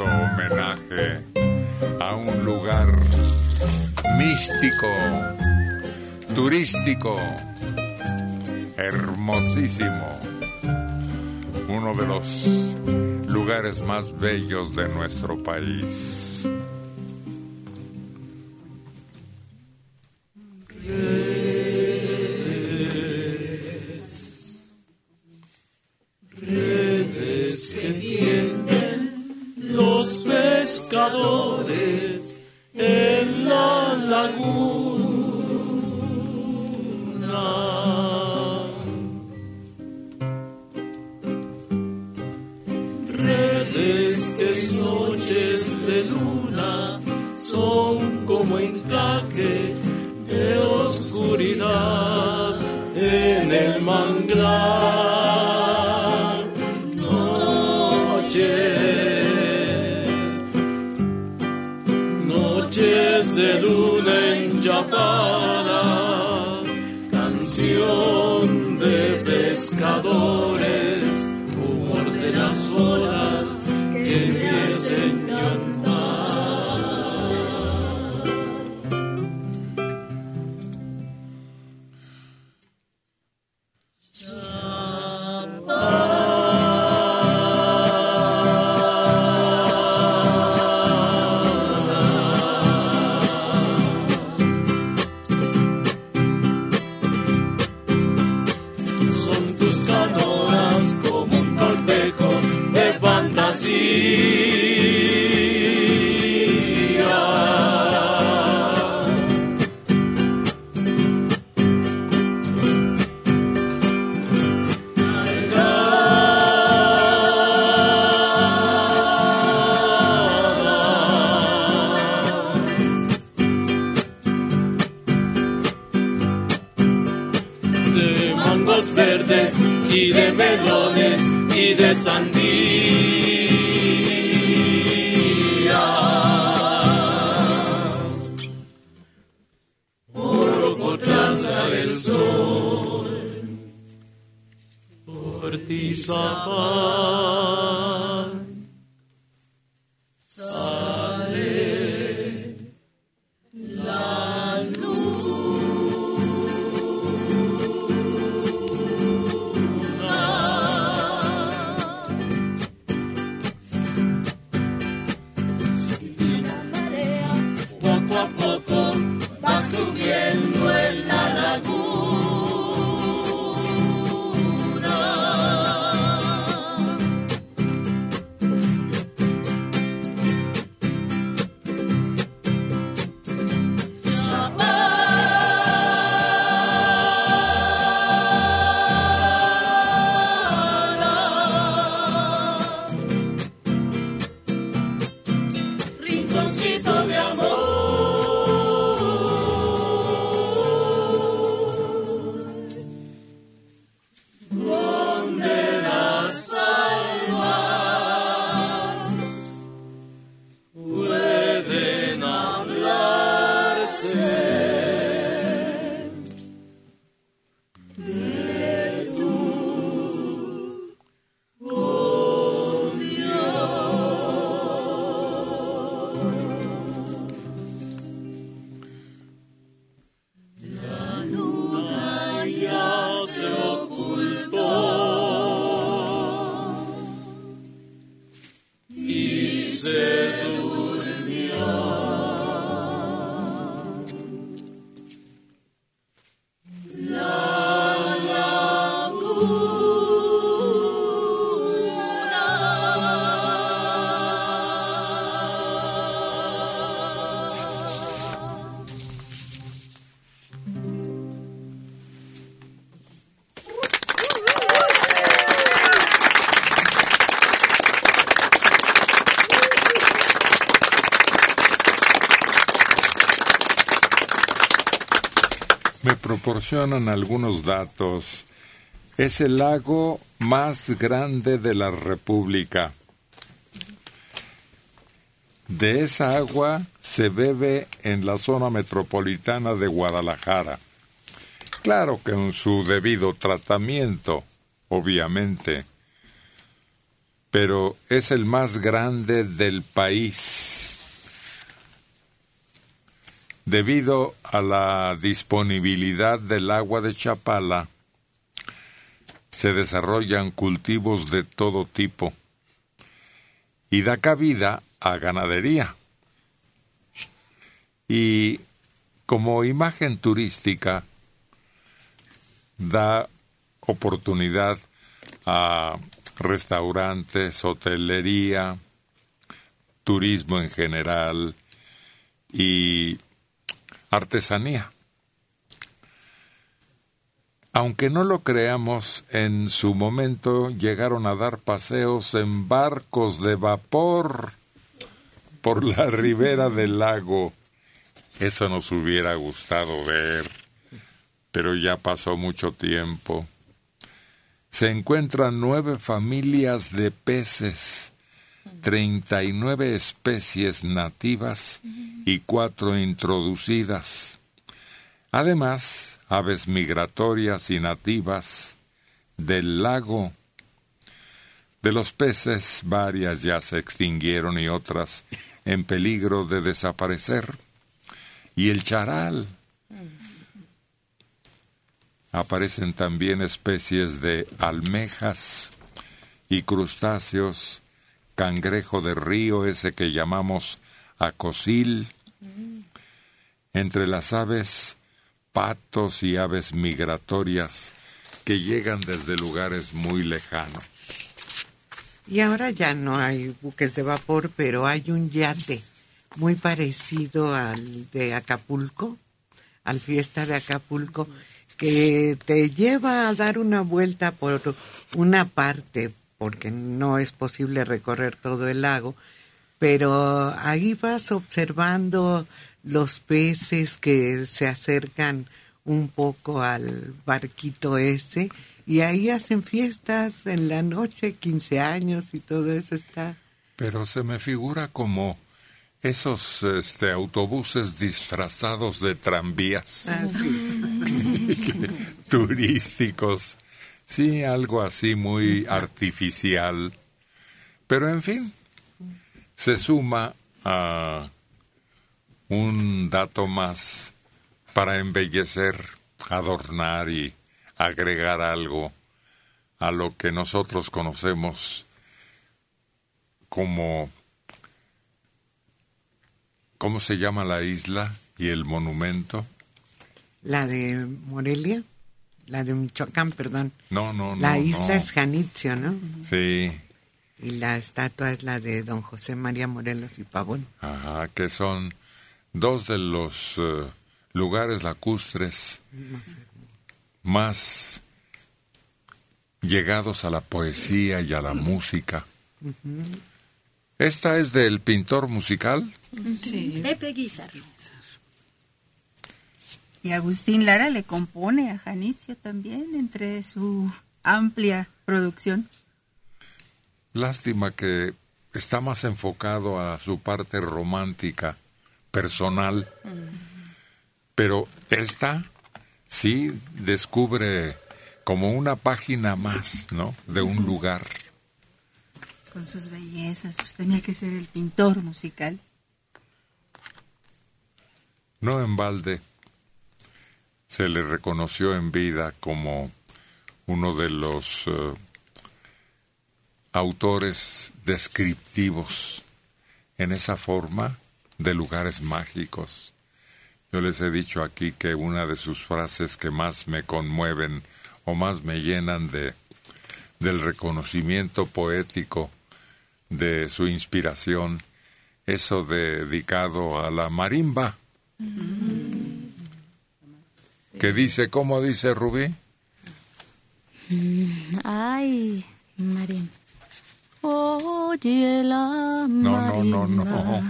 homenaje a un lugar místico, turístico, hermosísimo, uno de los lugares más bellos de nuestro país. De proporcionan algunos datos. Es el lago más grande de la República. De esa agua se bebe en la zona metropolitana de Guadalajara. Claro que en su debido tratamiento, obviamente. pero es el más grande del país. Debido a la disponibilidad del agua de Chapala, se desarrollan cultivos de todo tipo y da cabida a ganadería. Y como imagen turística, da oportunidad a restaurantes, hotelería, turismo en general y artesanía. Aunque no lo creamos, en su momento llegaron a dar paseos en barcos de vapor por la ribera del lago. Eso nos hubiera gustado ver, pero ya pasó mucho tiempo. Se encuentran nueve familias de peces, treinta y nueve especies nativas y cuatro introducidas. Además, aves migratorias y nativas del lago. De los peces, varias ya se extinguieron y otras en peligro de desaparecer. Y el charal. Aparecen también especies de almejas y crustáceos, cangrejo de río, ese que llamamos acosil. Entre las aves patos y aves migratorias que llegan desde lugares muy lejanos. Y ahora ya no hay buques de vapor, pero hay un yate muy parecido al de Acapulco, al fiesta de Acapulco, que te lleva a dar una vuelta por una parte, porque no es posible recorrer todo el lago, pero ahí vas observando los peces que se acercan un poco al barquito ese y ahí hacen fiestas en la noche, 15 años y todo eso está. Pero se me figura como esos este, autobuses disfrazados de tranvías ah, turísticos. Sí, algo así muy artificial. Pero en fin, se suma a un dato más para embellecer, adornar y agregar algo a lo que nosotros conocemos como ¿Cómo se llama la isla y el monumento? La de Morelia, la de Michoacán, perdón. No, no, no. La isla es Janitzio, ¿no? Sí. Y la estatua es la de don José María Morelos y Pavón. Ajá, que son dos de los eh, lugares lacustres más llegados a la poesía y a la música. ¿Esta es del pintor musical? Sí. Pepe Guizar. Y Agustín Lara le compone a Janitzio también entre su amplia producción. Lástima que está más enfocado a su parte romántica personal. Pero esta sí descubre como una página más, ¿no? De un lugar. Con sus bellezas, pues tenía que ser el pintor musical. No en balde se le reconoció en vida como uno de los eh, autores descriptivos en esa forma de lugares mágicos. Yo les he dicho aquí que una de sus frases que más me conmueven o más me llenan de del reconocimiento poético de su inspiración, eso dedicado a la marimba. Que dice, ¿cómo dice Rubí? Ay, marimba. Oye la No, no, no, no.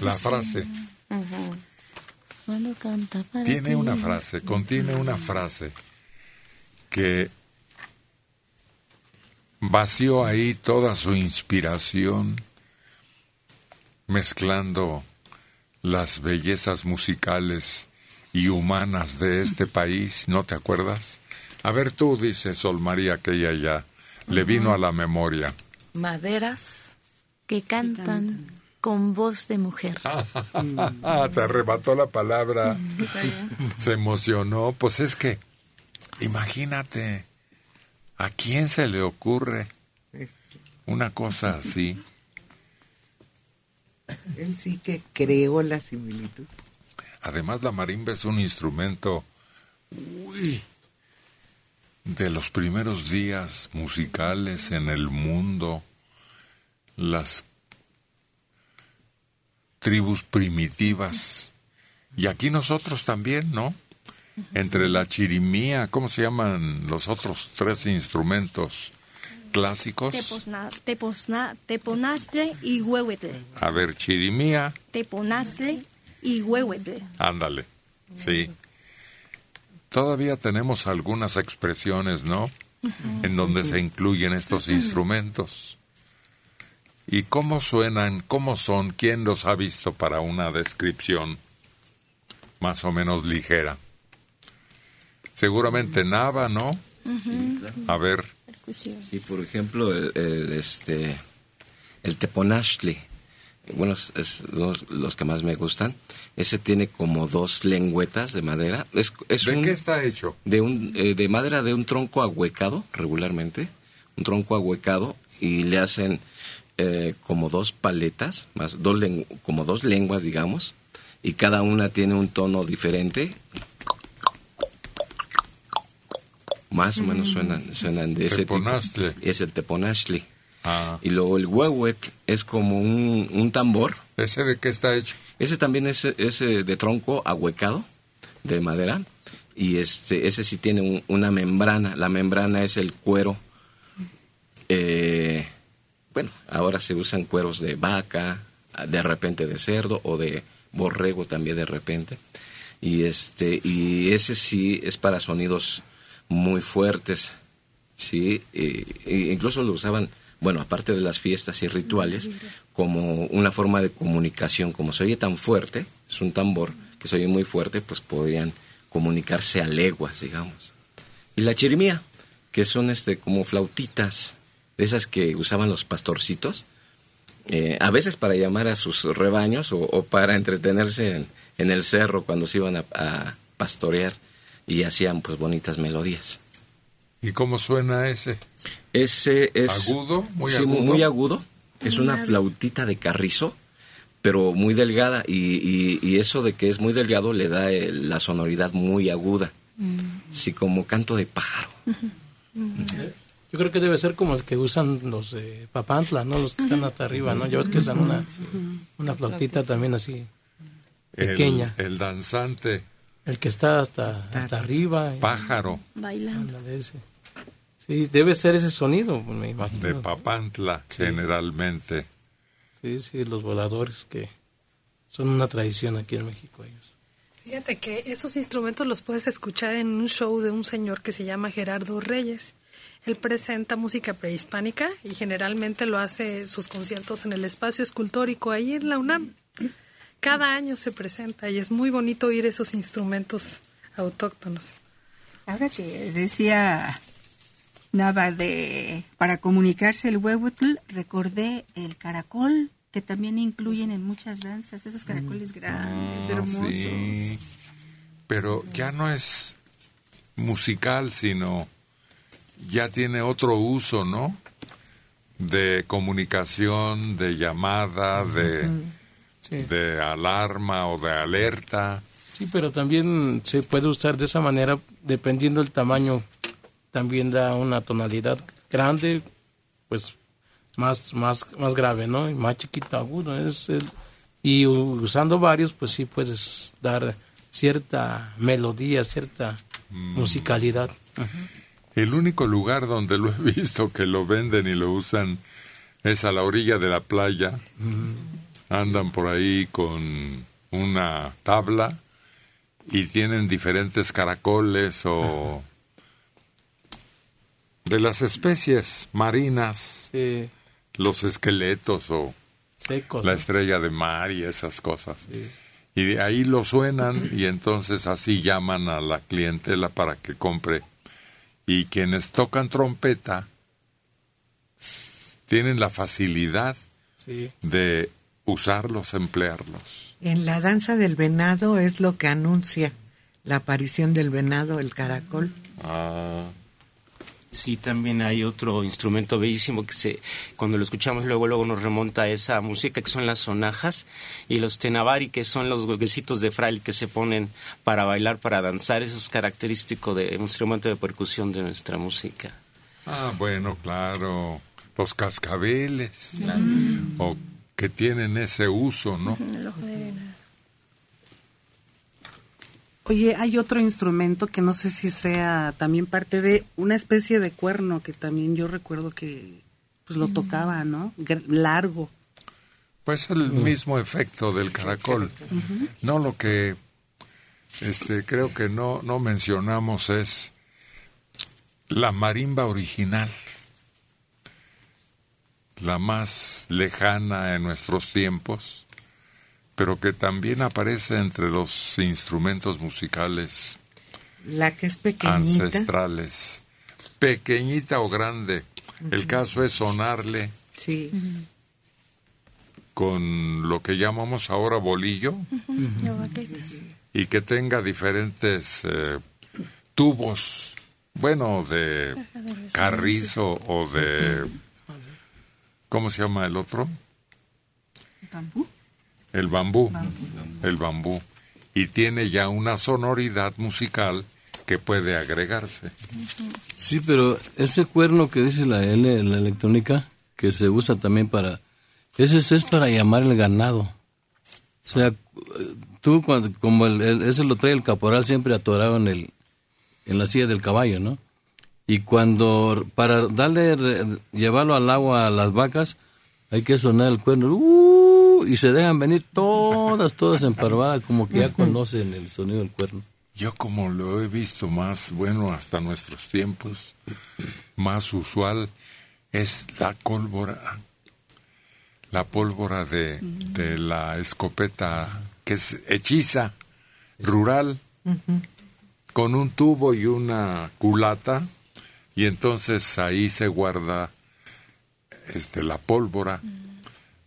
La frase. Tiene una frase, contiene una frase que vació ahí toda su inspiración, mezclando las bellezas musicales y humanas de este país, ¿no te acuerdas? A ver tú, dice Sol María, que ella ya le vino a la memoria. maderas que cantan con voz de mujer. Te arrebató la palabra. Se emocionó. Pues es que, imagínate, ¿a quién se le ocurre una cosa así? Él sí que creó la similitud. Además, la marimba es un instrumento uy, de los primeros días musicales en el mundo. Las tribus primitivas. Y aquí nosotros también, ¿no? Entre la chirimía, ¿cómo se llaman los otros tres instrumentos clásicos? Teposna, teposna, teponastle y huehuetle. A ver, chirimía, Teponastle y huehuetle. ándale, sí. Todavía tenemos algunas expresiones, ¿no? En donde se incluyen estos instrumentos. ¿Y cómo suenan? ¿Cómo son? ¿Quién los ha visto para una descripción más o menos ligera? Seguramente Nava, ¿no? A ver. Sí, por ejemplo, el, el, este, el teponashli, bueno, es, los, los que más me gustan. Ese tiene como dos lengüetas de madera. Es, es ¿de un- qué está hecho? de, un, eh, de madera de un tronco ahuecado regularmente, un tronco ahuecado y le hacen eh, como dos paletas, más dos lengu- como dos lenguas, digamos, y cada una tiene un tono diferente. Más o menos suenan, suenan de ese tipo. Teponaztle. Es el teponashli. Ah, Y luego el huehuet es como un, un tambor. ¿ese de qué está hecho? Ese también es, es de tronco ahuecado, de madera. Y este, ese sí tiene un- una membrana. La membrana es el cuero. eh, bueno, ahora se usan cueros de vaca, de repente de cerdo o de borrego también de repente. Y este, y ese sí es para sonidos muy fuertes. Sí, y incluso lo usaban, bueno, aparte de las fiestas y rituales, como una forma de comunicación. Como se oye tan fuerte, es un tambor que se oye muy fuerte, pues podrían comunicarse a leguas, digamos. Y la chirimía, que son este como flautitas, de esas que usaban los pastorcitos, eh, a veces para llamar a sus rebaños o, para entretenerse en, en el cerro cuando se iban a, a pastorear y hacían pues bonitas melodías. ¿Y cómo suena ese? Ese es... ¿Agudo? ¿Muy sí, agudo? muy agudo. Es una flautita de carrizo, pero muy delgada. Y, y- y eso de que es muy delgado le da eh, la sonoridad muy aguda. Sí, como canto de pájaro. Yo creo que debe ser como el que usan los de Papantla, ¿no? Los que están hasta arriba, ¿no? Ya ves que usan una, una flautita también así, El- Pequeña. El, danzante el que está hasta, hasta arriba. pájaro Bailando. Ándale, ese. Sí, debe ser ese sonido, me imagino. de Papantla, generalmente. Sí, sí, los voladores que son una tradición aquí en México ellos. Fíjate que esos instrumentos los puedes escuchar en un show de un señor que se llama Gerardo Reyes. Él presenta música prehispánica y generalmente lo hace sus conciertos en el espacio escultórico ahí en la UNAM. Cada año se presenta y es muy bonito oír esos instrumentos autóctonos. Ahora que decía Nava de para comunicarse el huehuetl, recordé el caracol que también incluyen en muchas danzas, esos caracoles grandes, Ah, hermosos. sí. Pero ya no es musical, sino ya tiene otro uso, ¿no? De comunicación, de llamada, de, Sí. de alarma o de alerta. Sí, pero también se puede usar de esa manera dependiendo del tamaño. También da una tonalidad grande, pues más más más grave, ¿no? Y más chiquito agudo es el- y usando varios, pues sí puedes dar cierta melodía, cierta musicalidad. El único lugar donde lo he visto que lo venden y lo usan es a la orilla de la playa. Andan por ahí con una tabla y tienen diferentes caracoles o de las especies marinas, Sí, los esqueletos o secos. la ¿no? estrella de mar y esas cosas. Sí. Y de ahí lo suenan y entonces así llaman a la clientela para que compre. Y quienes tocan trompeta tienen la facilidad Sí. de usarlos, emplearlos. En la danza del venado es lo que anuncia la aparición del venado, el caracol. Ah, Sí, también hay otro instrumento bellísimo que se, cuando lo escuchamos luego luego nos remonta a esa música que son las sonajas y los tenavari que son los huequecitos de fraile que se ponen para bailar, para danzar. Eso es característico de un instrumento de percusión de nuestra música. ah, bueno, claro. Los cascabeles. O que tienen ese uso, ¿no? Venado. Oye, hay otro instrumento que no sé si sea también parte de una especie de cuerno que también yo recuerdo que pues lo tocaba, ¿no? Largo. Pues el mismo efecto del caracol. No lo que este creo que no no mencionamos es la marimba original. La más lejana en nuestros tiempos, pero que también aparece entre los instrumentos musicales La que es pequeñita. ancestrales. Pequeñita o grande. El caso es sonarle Sí. con lo que llamamos ahora bolillo y que tenga diferentes eh, tubos, bueno, de carrizo o de... ¿Cómo se llama el otro? ¿Bambú? El bambú. El bambú. Y tiene ya una sonoridad musical que puede agregarse. Sí, pero ese cuerno que dice la L, la electrónica, que se usa también para... Ese es- para llamar el ganado. O sea, tú, cuando, como el, ese lo trae el caporal siempre atorado en, el, en la silla del caballo, ¿no? Y cuando, para darle, llevarlo al agua a las vacas, hay que sonar el cuerno. ¡uh! Y se dejan venir todas, todas emparvadas, como que ya conocen el sonido del cuerno. Yo como lo he visto más, bueno, hasta nuestros tiempos, más usual es la pólvora, la pólvora de, de la escopeta que es hechiza, rural, con un tubo y una culata, y entonces ahí se guarda este, la pólvora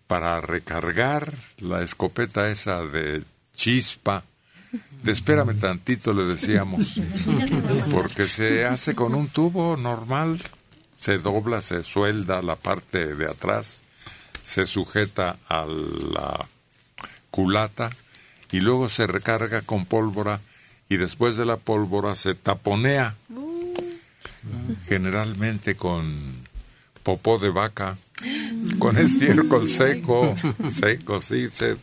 para recargar la escopeta esa de chispa. De espérame tantito, le decíamos, porque se hace con un tubo normal, se dobla, se suelda la parte de atrás, se sujeta a la culata y luego se recarga con pólvora y después de la pólvora se taponea, generalmente con popó de vaca, con estiércol seco, seco, sí, se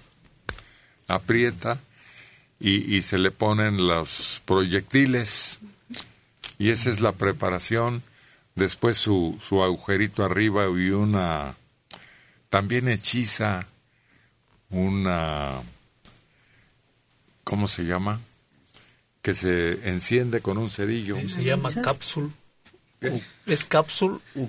aprieta y, y se le ponen los proyectiles y esa es la preparación. Después su, su agujerito arriba y una también hechiza una ¿cómo se llama? que se enciende con un cerillo. Se llama cápsula. Es cápsula. u-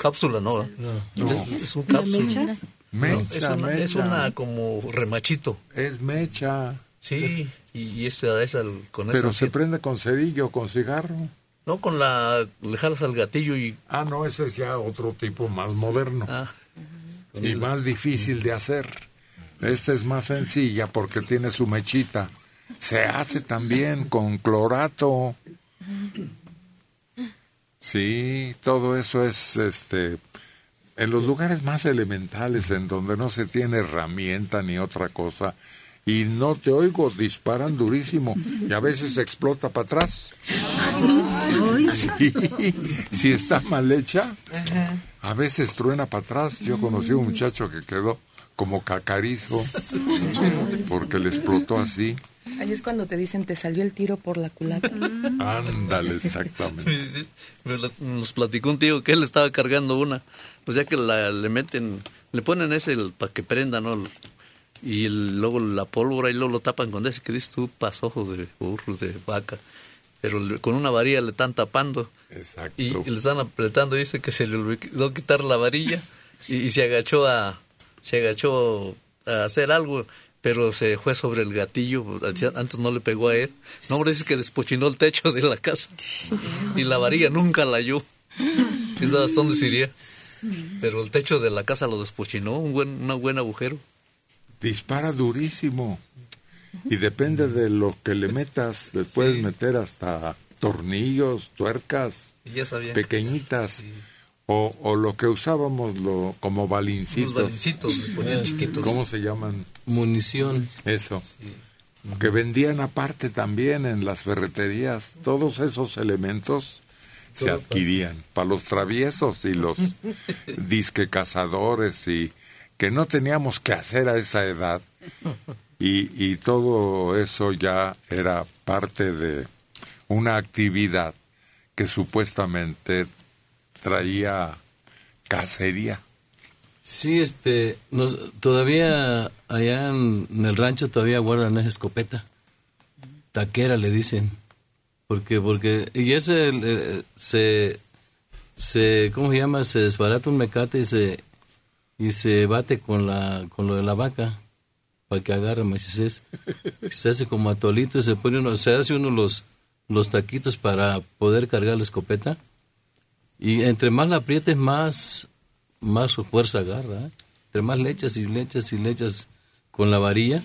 cápsula, no. Es, es un cápsula. Mecha, No, es, una, es una como remachito. Es mecha. Sí, y, y esa es el, con Pero esa se prende con cerillo, con cigarro. No, con la... Le jalas al gatillo y... Ah, no, ese es ya otro tipo más moderno. Ah. Y más difícil de hacer. Esta es más sencilla porque tiene su mechita. Se hace también con clorato. Sí, todo eso es este en los lugares más elementales en donde no se tiene herramienta ni otra cosa y no te oigo disparan durísimo y a veces explota para atrás. Sí, si está mal hecha, a veces truena para atrás. Yo conocí a un muchacho que quedó como cacarizo porque le explotó así. Ahí es cuando te dicen, te salió el tiro por la culata. Ándale, exactamente. Me Nos platicó un tío que él estaba cargando una. Pues ya que la, le meten... Le ponen ese para que prenda, ¿no? Y el- luego la pólvora y luego lo tapan con ese que dices tú, pasojos de burros, de vaca. Pero le- con una varilla le están tapando. Exacto. Y, y le están apretando. Dice que se le olvidó quitar la varilla y, y se agachó a se agachó a hacer algo, pero se fue sobre el gatillo. Antes no le pegó a él. No, hombre, dice que despochinó el techo de la casa y la varilla nunca la halló. ¿Quién sabe hasta dónde se iría? Pero el techo de la casa lo despochinó, un buen, un buen agujero. Dispara durísimo. Y depende de lo que le metas, le puedes meter hasta tornillos, tuercas, Y ya sabía. pequeñitas. O, o lo que usábamos lo, como balincitos. Unos balincitos ponían chiquitos. ¿Cómo se llaman? Munición. Eso. Que vendían aparte también en las ferreterías. Todos esos elementos se adquirían para los traviesos y los disque cazadores y que no teníamos que hacer a esa edad. Y, y todo eso ya era parte de una actividad que supuestamente traía cacería. Sí, este, todavía allá en, el rancho todavía guardan esa escopeta. Taquera le dicen. Porque, porque, y ese eh, se, se, ¿cómo se llama? Se desbarata un mecate y se, y se bate con la, con lo de la vaca para que agarre maicés. Se hace como atolito y se pone uno, se hace uno los, los taquitos para poder cargar la escopeta. Y entre más la aprietes, más, más su fuerza agarra. ¿eh? Entre más lechas y lechas y lechas con la varilla.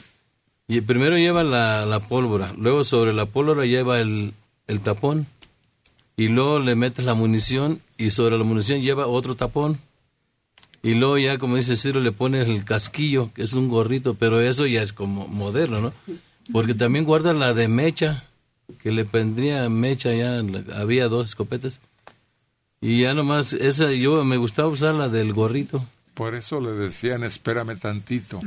Y primero lleva la, la pólvora, luego sobre la pólvora lleva el, el tapón. Y luego le metes la munición y sobre la munición lleva otro tapón. Y luego ya, como dice Ciro, le pones el casquillo, que es un gorrito, pero eso ya es como moderno, ¿no? Porque también guarda la de mecha, que le pondría mecha ya, había dos escopetas. Y ya nomás, esa yo me gustaba usar la del gorrito. Por eso le decían espérame tantito,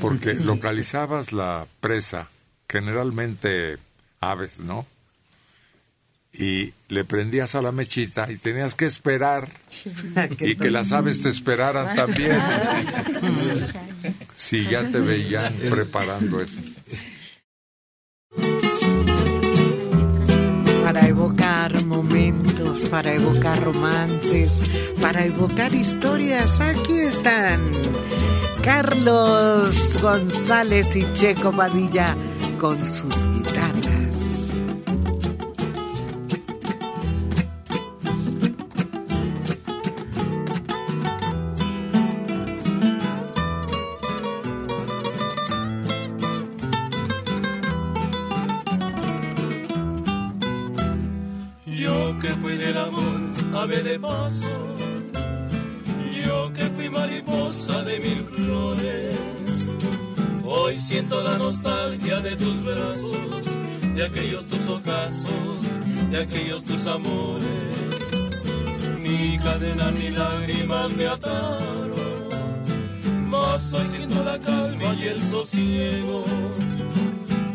porque localizabas la presa, generalmente aves, ¿no? Y le prendías a la mechita y tenías que esperar y que las aves te esperaran también. Si ya te veían preparando eso. para evocar para evocar romances, para evocar historias. Aquí están Carlos González y Checo Padilla con sus guitarras. Paso. Yo que fui mariposa de mil flores. Hoy siento la nostalgia de tus brazos, de aquellos tus ocasos, de aquellos tus amores. Ni cadena ni lágrimas me ataron, mas hoy siento la calma y el sosiego.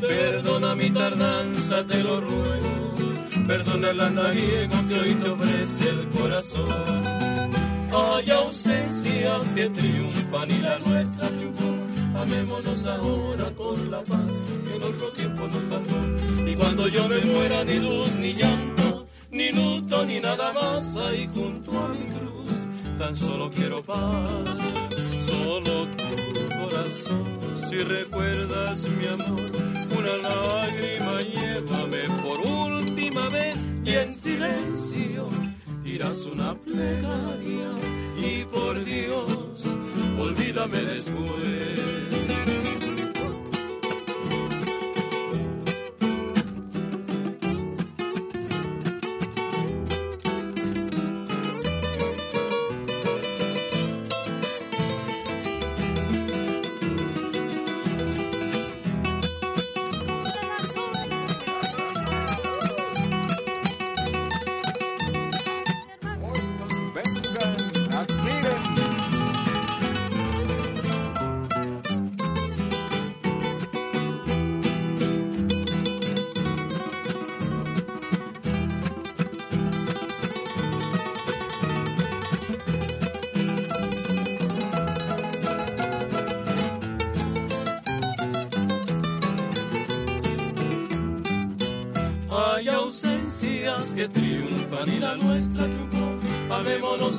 Perdona mi tardanza, te lo ruego. Perdona el andariego que hoy te ofrece el corazón. Hay ausencias que triunfan y la nuestra triunfó. Amémonos ahora con la paz que en otro tiempo nos pasó. Y cuando yo me muera, ni luz ni llanto, ni luto ni nada más ahí junto a mi cruz. Tan solo quiero paz, solo tu corazón. Si recuerdas mi amor, una lágrima llévame por última vez y en silencio dirás una plegaria y por Dios, olvídame después.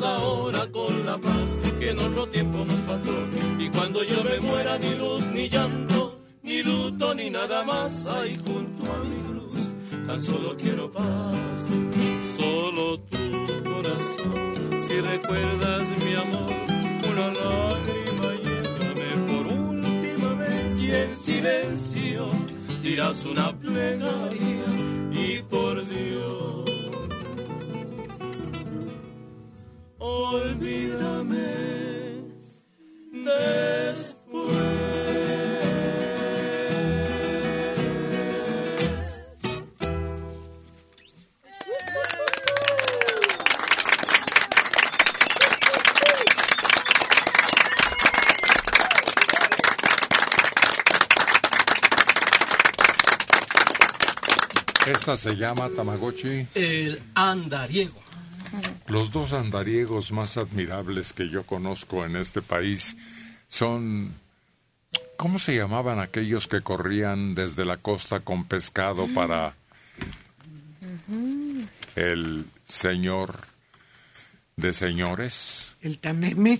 Ahora Esta se llama Tamagotchi. El andariego. Los dos andariegos más admirables que yo conozco en este país son... ¿Cómo se llamaban aquellos que corrían desde la costa con pescado para el señor de señores? El tameme.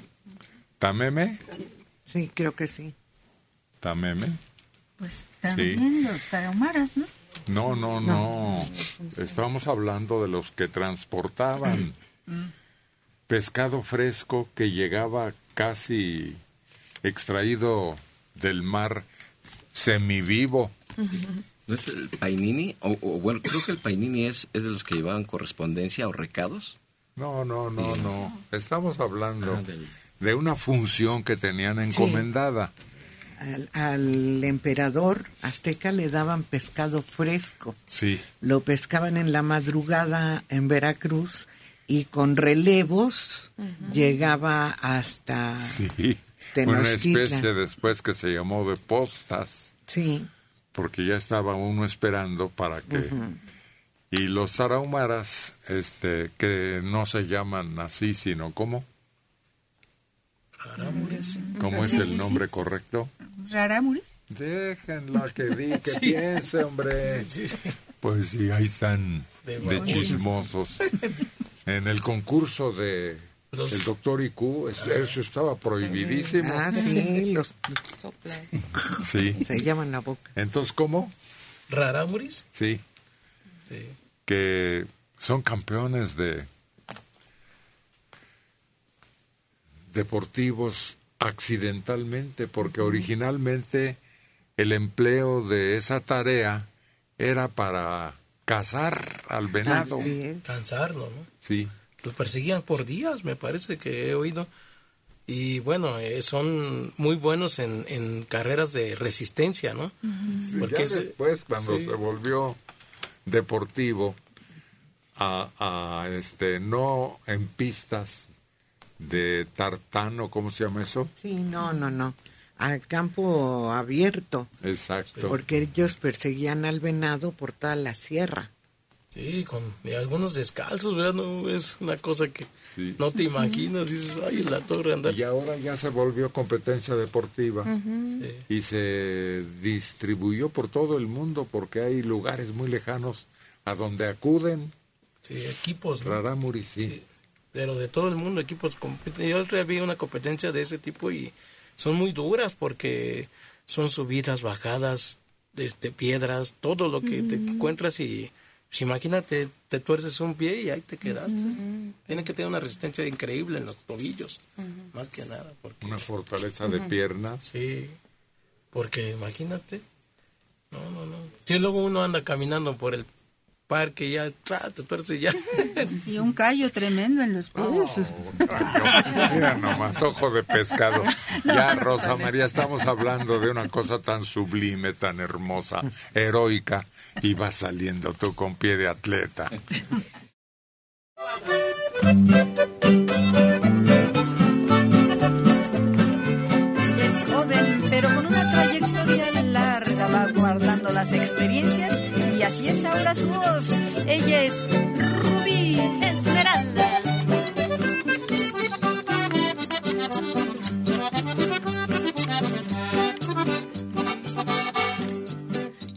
¿Tameme? Sí, creo que sí. ¿Tameme? Pues Sí. también los tarahumaras, ¿no? No, no, no. Estamos hablando de los que transportaban pescado fresco que llegaba casi extraído del mar semivivo. ¿No es el painini? O, o, bueno, creo que el painini es, es de los que llevaban correspondencia o recados. No, no, no, no. Estamos hablando Ah, del- de una función que tenían encomendada. Al, al emperador azteca le daban pescado fresco. Sí. Lo pescaban en la madrugada en Veracruz y con relevos llegaba hasta Sí. Una especie después que se llamó de postas, Sí. porque ya estaba uno esperando para que... Y los tarahumaras, este, que no se llaman así, sino ¿cómo? ¿Cómo es Sí, el sí, nombre sí. correcto? ¿Rarámuris? Déjenlo que di, que Sí. piense, hombre. Pues sí, ahí están De chismosos. En el concurso de Los- el doctor IQ, es- eso estaba prohibidísimo. Ah, sí, los Sí. se llaman la boca. Entonces, ¿cómo? ¿Rarámuris? Sí. Sí. Que son campeones de deportivos accidentalmente, porque originalmente el empleo de esa tarea era para cazar al venado. Cansarlo, ¿no? Sí. Los perseguían por días, me parece que he oído. Y bueno, eh, son muy buenos en, en carreras de resistencia, ¿no? Sí, Porque ya después, cuando sí. se volvió deportivo, a, a, este no en pistas de tartano, ¿cómo se llama eso? Sí, no, no, no. Al campo abierto. Exacto. Porque ellos perseguían al venado por toda la sierra. Sí, con y algunos descalzos, ¿verdad? No, es una cosa que no te imaginas. Dices, ay, en la torre andar. Y ahora ya se volvió competencia deportiva Sí. y se distribuyó por todo el mundo porque hay lugares muy lejanos a donde acuden. Sí, equipos, ¿no? Rarámuri, sí. Pero de todo el mundo, equipos Yo vi una competencia de ese tipo y son muy duras porque son subidas, bajadas, este, piedras, todo lo que te encuentras y pues, imagínate, te tuerces un pie y ahí te quedaste. Tienen que tener una resistencia increíble en los tobillos, más que nada. Porque, Una fortaleza de piernas. Sí, porque imagínate, no, no, no. Si luego uno anda caminando por el parque ya tra, te tuerce y ya. Y un callo tremendo en los pies. pues. Mira nomás, ojo de pescado. Ya, Rosa María, estamos hablando de una cosa tan sublime, tan hermosa, heroica, y vas saliendo tú con pie de atleta. Es joven, pero con una trayectoria larga va guardando las experiencias es ahora su voz. Ella es Rubí Esmeralda.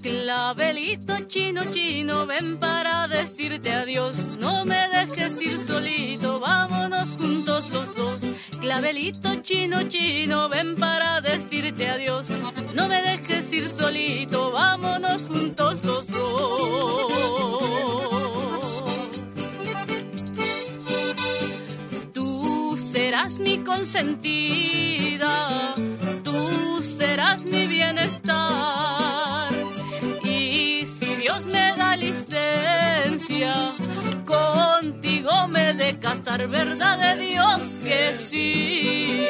Clavelito chino chino, ven para decirte adiós. No me dejes ir solito, vámonos juntos los dos. Clavelito chino chino, ven para decirte adiós. No me dejes tú serás mi bienestar. Y si Dios me da licencia, contigo me de casar, verdad de Dios que sí.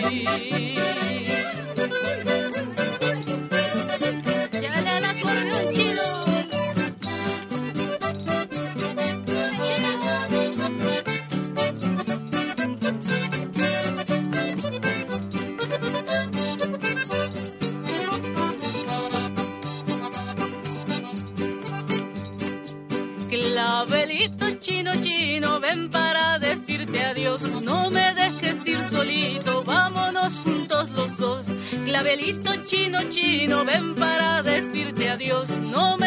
Chino chino, ven para decirte adiós. No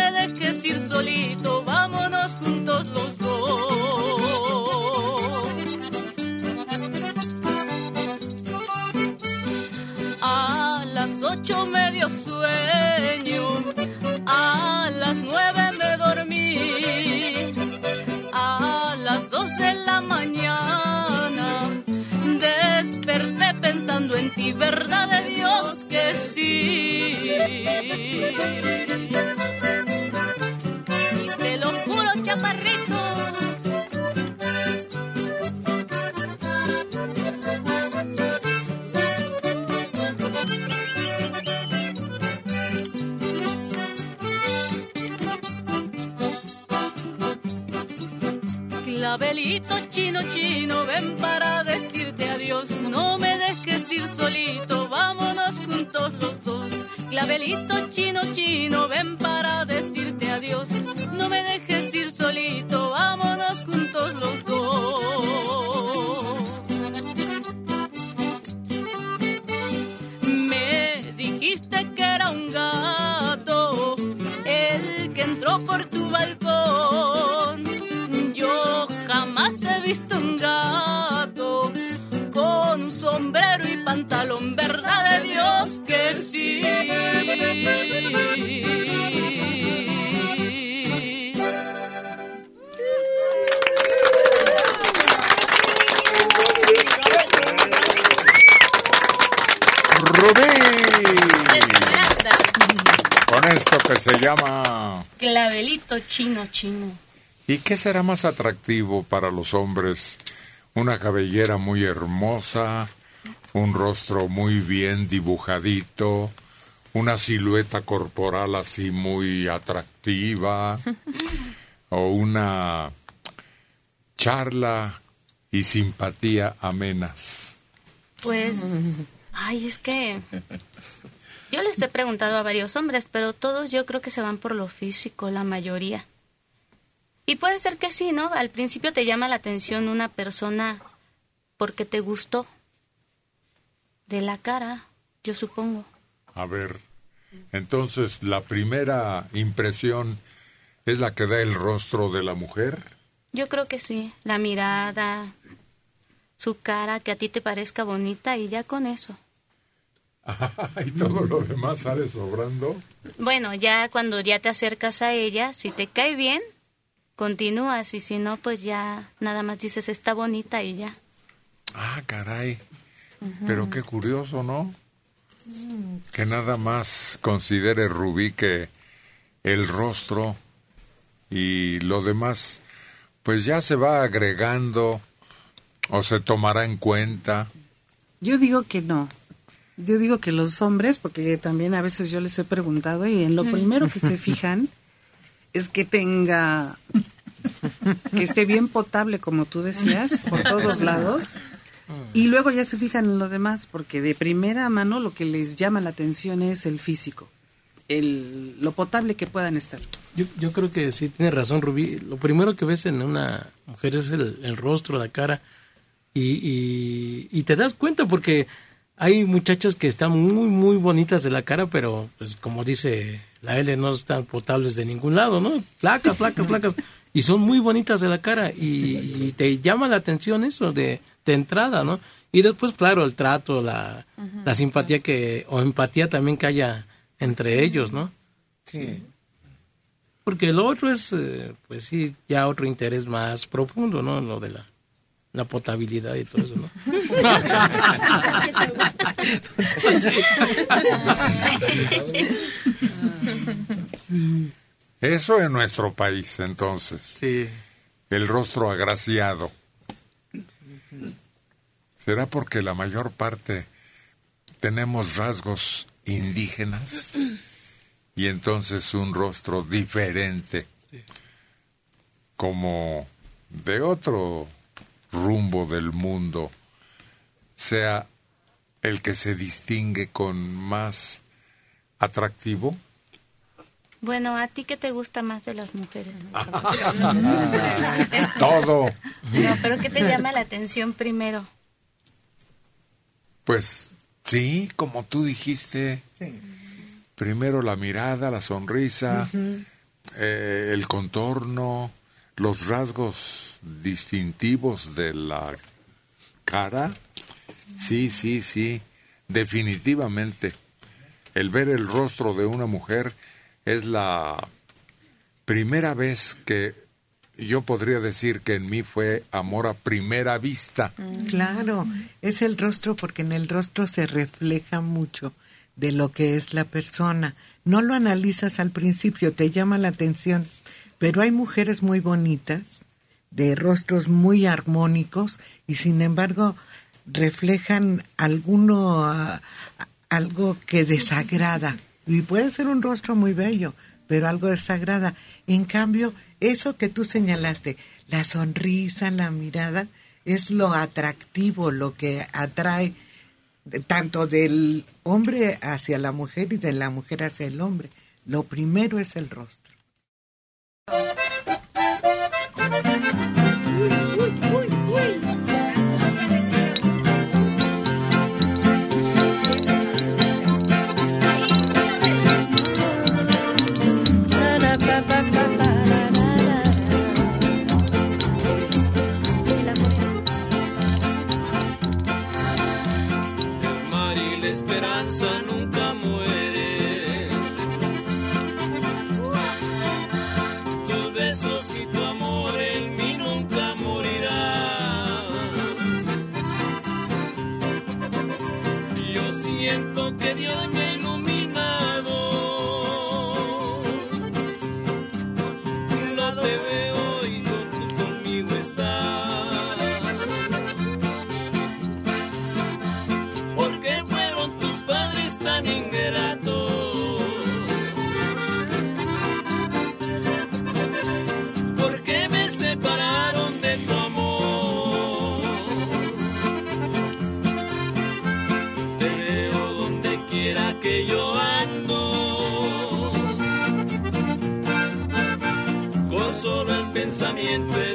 ¿Y qué será más atractivo para los hombres? Una cabellera muy hermosa, un rostro muy bien dibujadito, una silueta corporal así muy atractiva, o una charla y simpatía amenas. Pues, ay, es que yo les he preguntado a varios hombres, pero todos yo creo que se van por lo físico, la mayoría. Y puede ser que sí, ¿no? Al principio te llama la atención una persona porque te gustó. De la cara, yo supongo. A ver, entonces la primera impresión es la que da el rostro de la mujer. Yo creo que sí. La mirada, su cara, que a ti te parezca bonita y ya con eso. y todo lo demás sale sobrando. Bueno, ya cuando ya te acercas a ella, si te cae bien, continúas y si no, pues ya nada más dices está bonita y ya. Ah, caray. Pero qué curioso, ¿no? Que nada más considere Rubí que el rostro y lo demás, pues ya se va agregando o se tomará en cuenta. Yo digo que no. Yo digo que los hombres, porque también a veces yo les he preguntado y en lo primero que se fijan es que tenga, que esté bien potable, como tú decías, por todos lados. Y luego ya se fijan en lo demás, porque de primera mano lo que les llama la atención es el físico, el, lo potable que puedan estar. Yo, yo creo que sí tiene razón Rubí. Lo primero que ves en una mujer es el, el rostro, la cara. Y, y, y te das cuenta porque hay muchachas que están muy, muy bonitas de la cara, pero pues como dice la L, no están potables de ningún lado, ¿no? Placas, placas, placas. Y son muy bonitas de la cara y, y te llama la atención eso de, de entrada, ¿no? Y después, claro, el trato, la, la simpatía que, o empatía también que haya entre ellos, ¿no? Sí. Porque lo otro es, eh, pues sí, ya otro interés más profundo, ¿no? Lo de la la potabilidad y todo eso, ¿no? Eso en nuestro país, entonces. Sí. El rostro agraciado. ¿Será porque la mayor parte tenemos rasgos indígenas y entonces un rostro diferente, como de otro rumbo del mundo, sea el que se distingue con más atractivo? Bueno, ¿a ti qué te gusta más de las mujeres? Todo. No, pero ¿qué te llama la atención primero? Pues sí, como tú dijiste, primero la mirada, la sonrisa, eh, el contorno, los rasgos distintivos de la cara. Sí, sí, sí, definitivamente. El ver el rostro de una mujer es la primera vez que yo podría decir que en mí fue amor a primera vista. Claro, es el rostro porque en el rostro se refleja mucho de lo que es la persona. No lo analizas al principio, te llama la atención, pero hay mujeres muy bonitas, de rostros muy armónicos y sin embargo reflejan alguno ah, algo que desagrada y puede ser un rostro muy bello, pero algo desagrada. En cambio, eso que tú señalaste, la sonrisa, la mirada, es lo atractivo, lo que atrae tanto del hombre hacia la mujer y de la mujer hacia el hombre. Lo primero es el rostro. Pensamiento he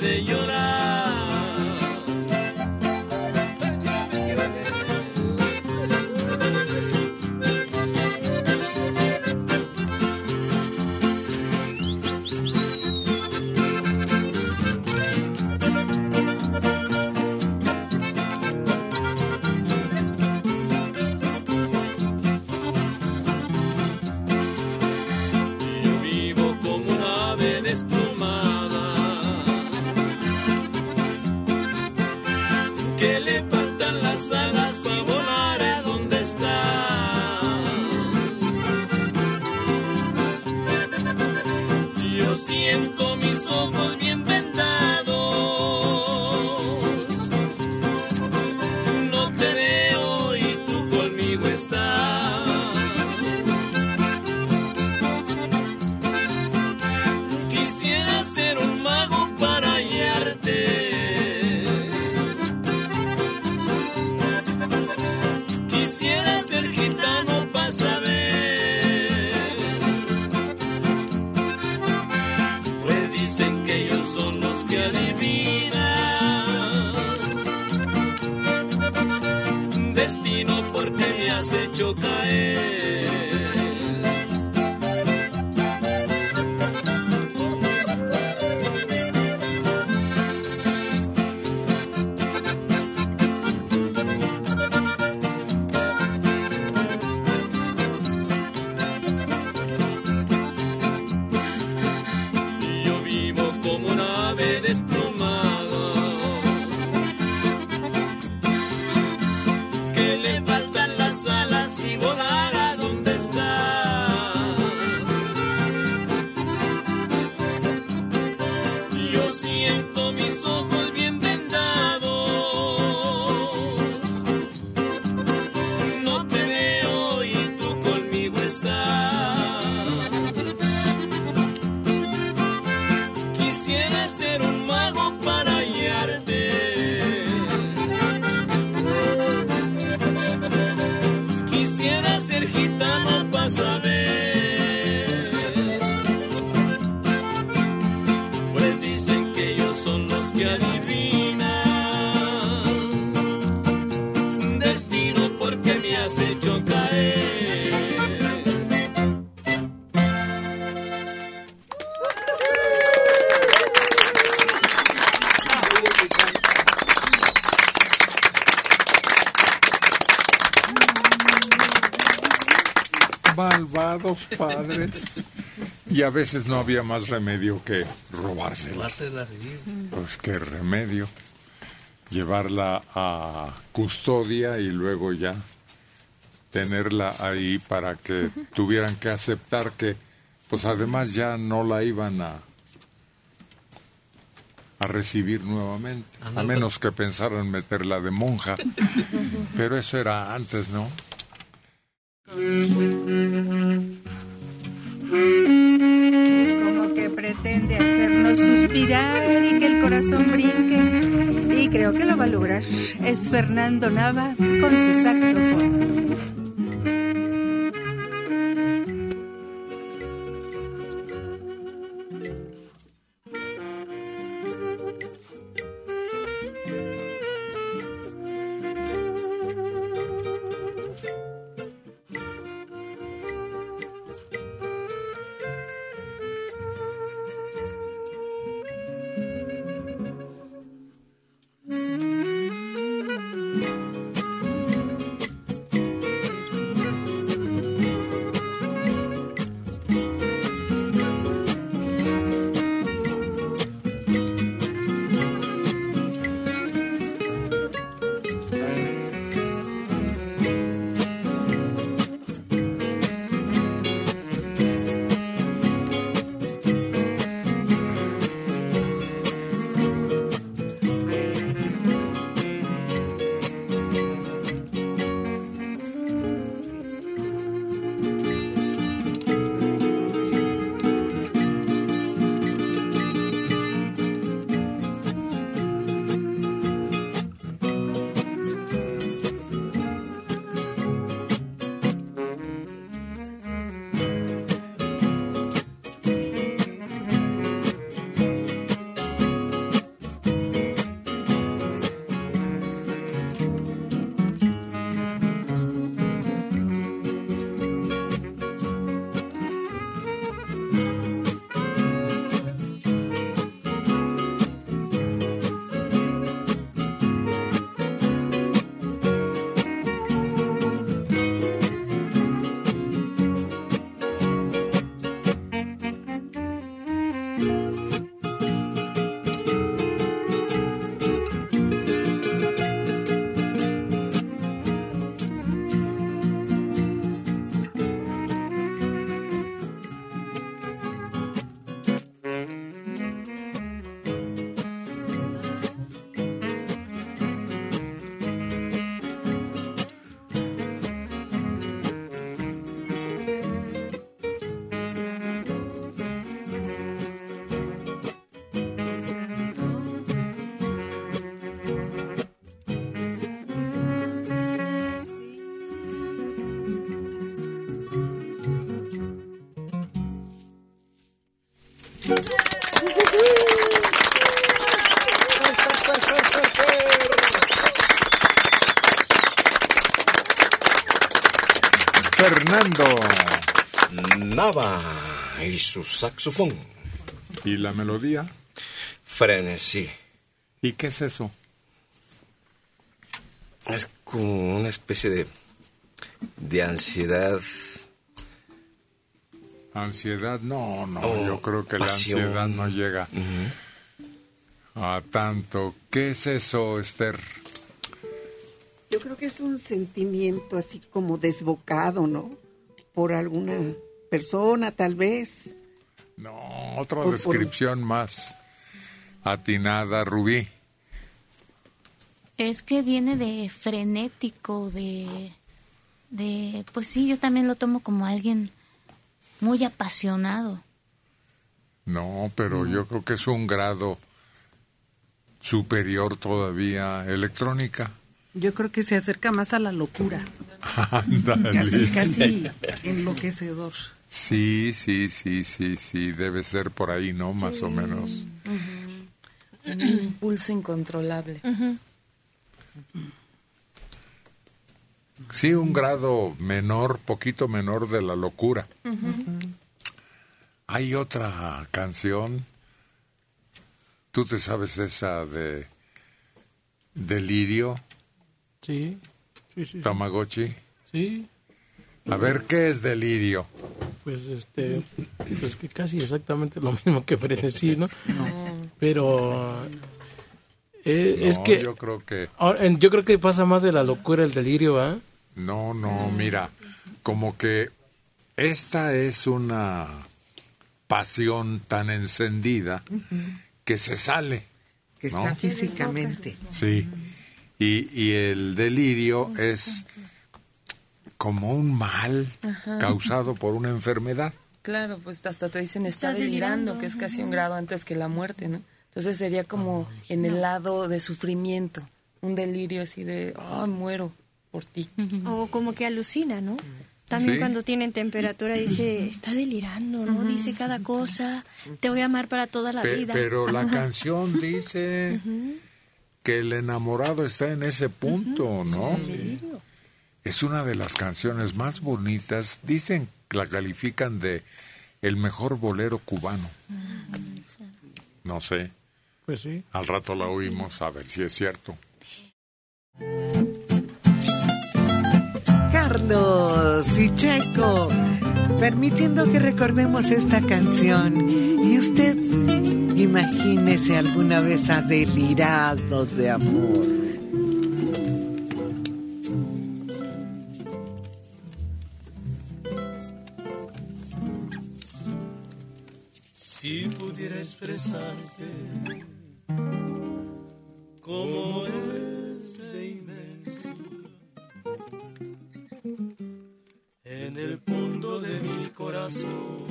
malvados padres. Y a veces no había más remedio que robársela. Llevársela, sí. Pues qué remedio. Llevarla a custodia y luego ya tenerla ahí para que tuvieran que aceptar que, pues además ya no la iban a a recibir nuevamente, a menos que pensaran meterla de monja. Pero eso era antes, ¿no? Como que pretende hacernos suspirar y que el corazón brinque. Y creo que lo va a lograr. Es Fernando Nava con su saxofón. Y su saxofón. ¿Y la melodía? Frenesí. ¿Y qué es eso? Es como una especie de, de ansiedad. Ansiedad, no, no, Oh, yo creo que pasión. la ansiedad no llega a tanto. ¿Qué es eso, Esther? Yo creo que es un sentimiento así como desbocado, ¿no? Por alguna persona, tal vez. No, otra Por- por- descripción más atinada, Rubí. Es que viene de frenético, de, de, pues sí, yo también lo tomo como alguien muy apasionado. No, pero yo creo que es un grado superior todavía. Electrónica. Yo creo que se acerca más a la locura. Ándale. Casi, casi enloquecedor. Sí, sí, sí, sí, sí, debe ser por ahí, ¿no? Más o menos. Un impulso incontrolable. Sí, un grado menor, poquito menor de la locura. Hay otra canción. ¿Tú te sabes esa de Delirio, Sí, sí, sí. sí. Tamagotchi? Sí. A ver, ¿qué es delirio? Pues este, pues que casi exactamente lo mismo que frenesí, ¿no? Pero eh, es No, que yo creo que ahora, en- yo creo que pasa más de la locura el delirio, ¿ah? no, no, mira, como que esta es una pasión tan encendida que se sale, Que ¿no? está físicamente. Sí. Y, y el delirio es como un mal Ajá. causado por una enfermedad. Claro, pues hasta te dicen está, Está delirando, delirando, que es casi un grado antes que la muerte, ¿no? Entonces sería como Ah, en el lado de sufrimiento, un delirio así de, ay, muero por ti. O como que alucina, ¿no? También Sí. cuando tienen temperatura dice, está delirando, ¿no? Dice cada cosa, te voy a amar para toda la Pe- vida. pero la canción dice que el enamorado está en ese punto, ¿no? Es una de las canciones más bonitas. Dicen que la califican de el mejor bolero cubano. No sé. Pues sí. Al rato la oímos a ver si es cierto. Carlos y Checo, permitiendo que recordemos esta canción. Y usted, imagínese alguna vez a delirados de amor. Si pudiera expresarte cómo es de inmenso en el fondo de mi corazón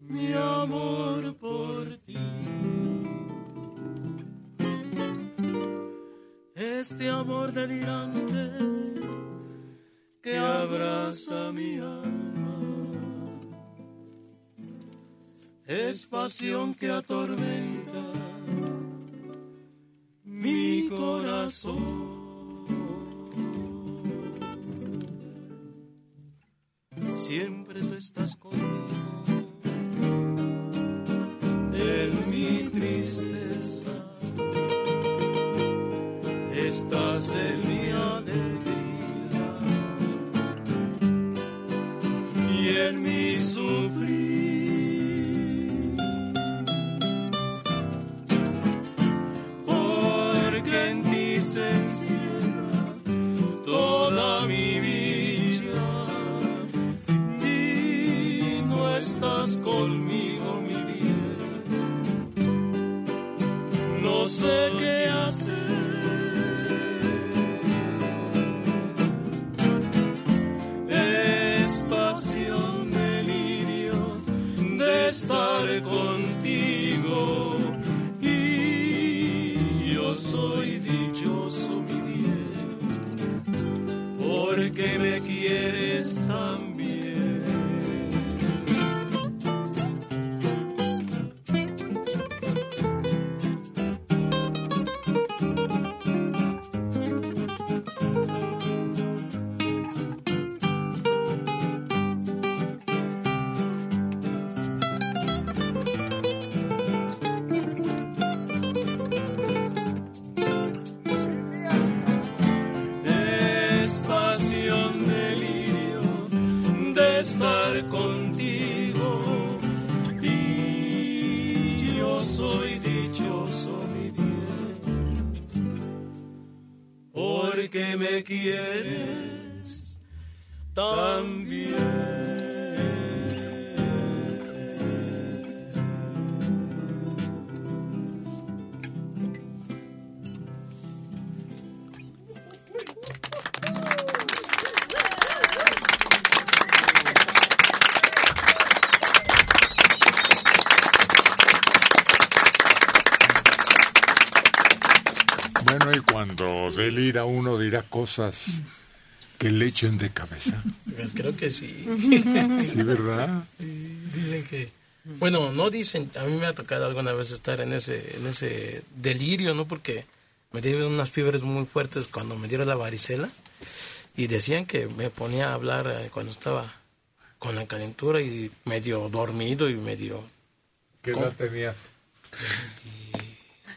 mi amor por ti. Este amor delirante que abraza mi alma es pasión que atormenta mi corazón. Siempre tú estás conmigo en mi tristeza, estás en mi alegría cosas que le echen de cabeza. Pues creo que sí. Sí, ¿verdad? Sí, dicen que, bueno, no dicen, a mí me ha tocado alguna vez estar en ese, en ese delirio, ¿no? Porque me dieron unas fiebres muy fuertes cuando me dieron la varicela y decían que me ponía a hablar eh, cuando estaba con la calentura y medio dormido y medio... ¿Qué edad tenías?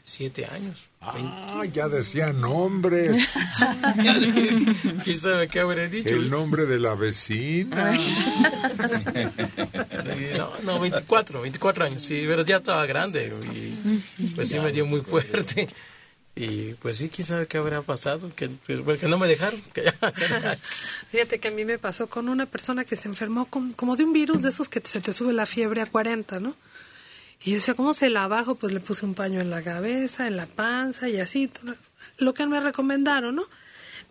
siete años. Ah, ya decía nombres. ¿Quién sabe qué habré dicho? El nombre de la vecina. Sí, no, no, 24, 24 años, sí, pero ya estaba grande y pues sí me dio muy fuerte. Y pues sí, quién sabe qué habrá pasado, que, pues, que no me dejaron. que ya- Fíjate que a mí me pasó con una persona que se enfermó con- como de un virus de esos que se te sube la fiebre a 40, ¿no? Y yo decía, ¿cómo se la bajo? Pues le puse un paño en la cabeza, en la panza y así, lo que me recomendaron, ¿no?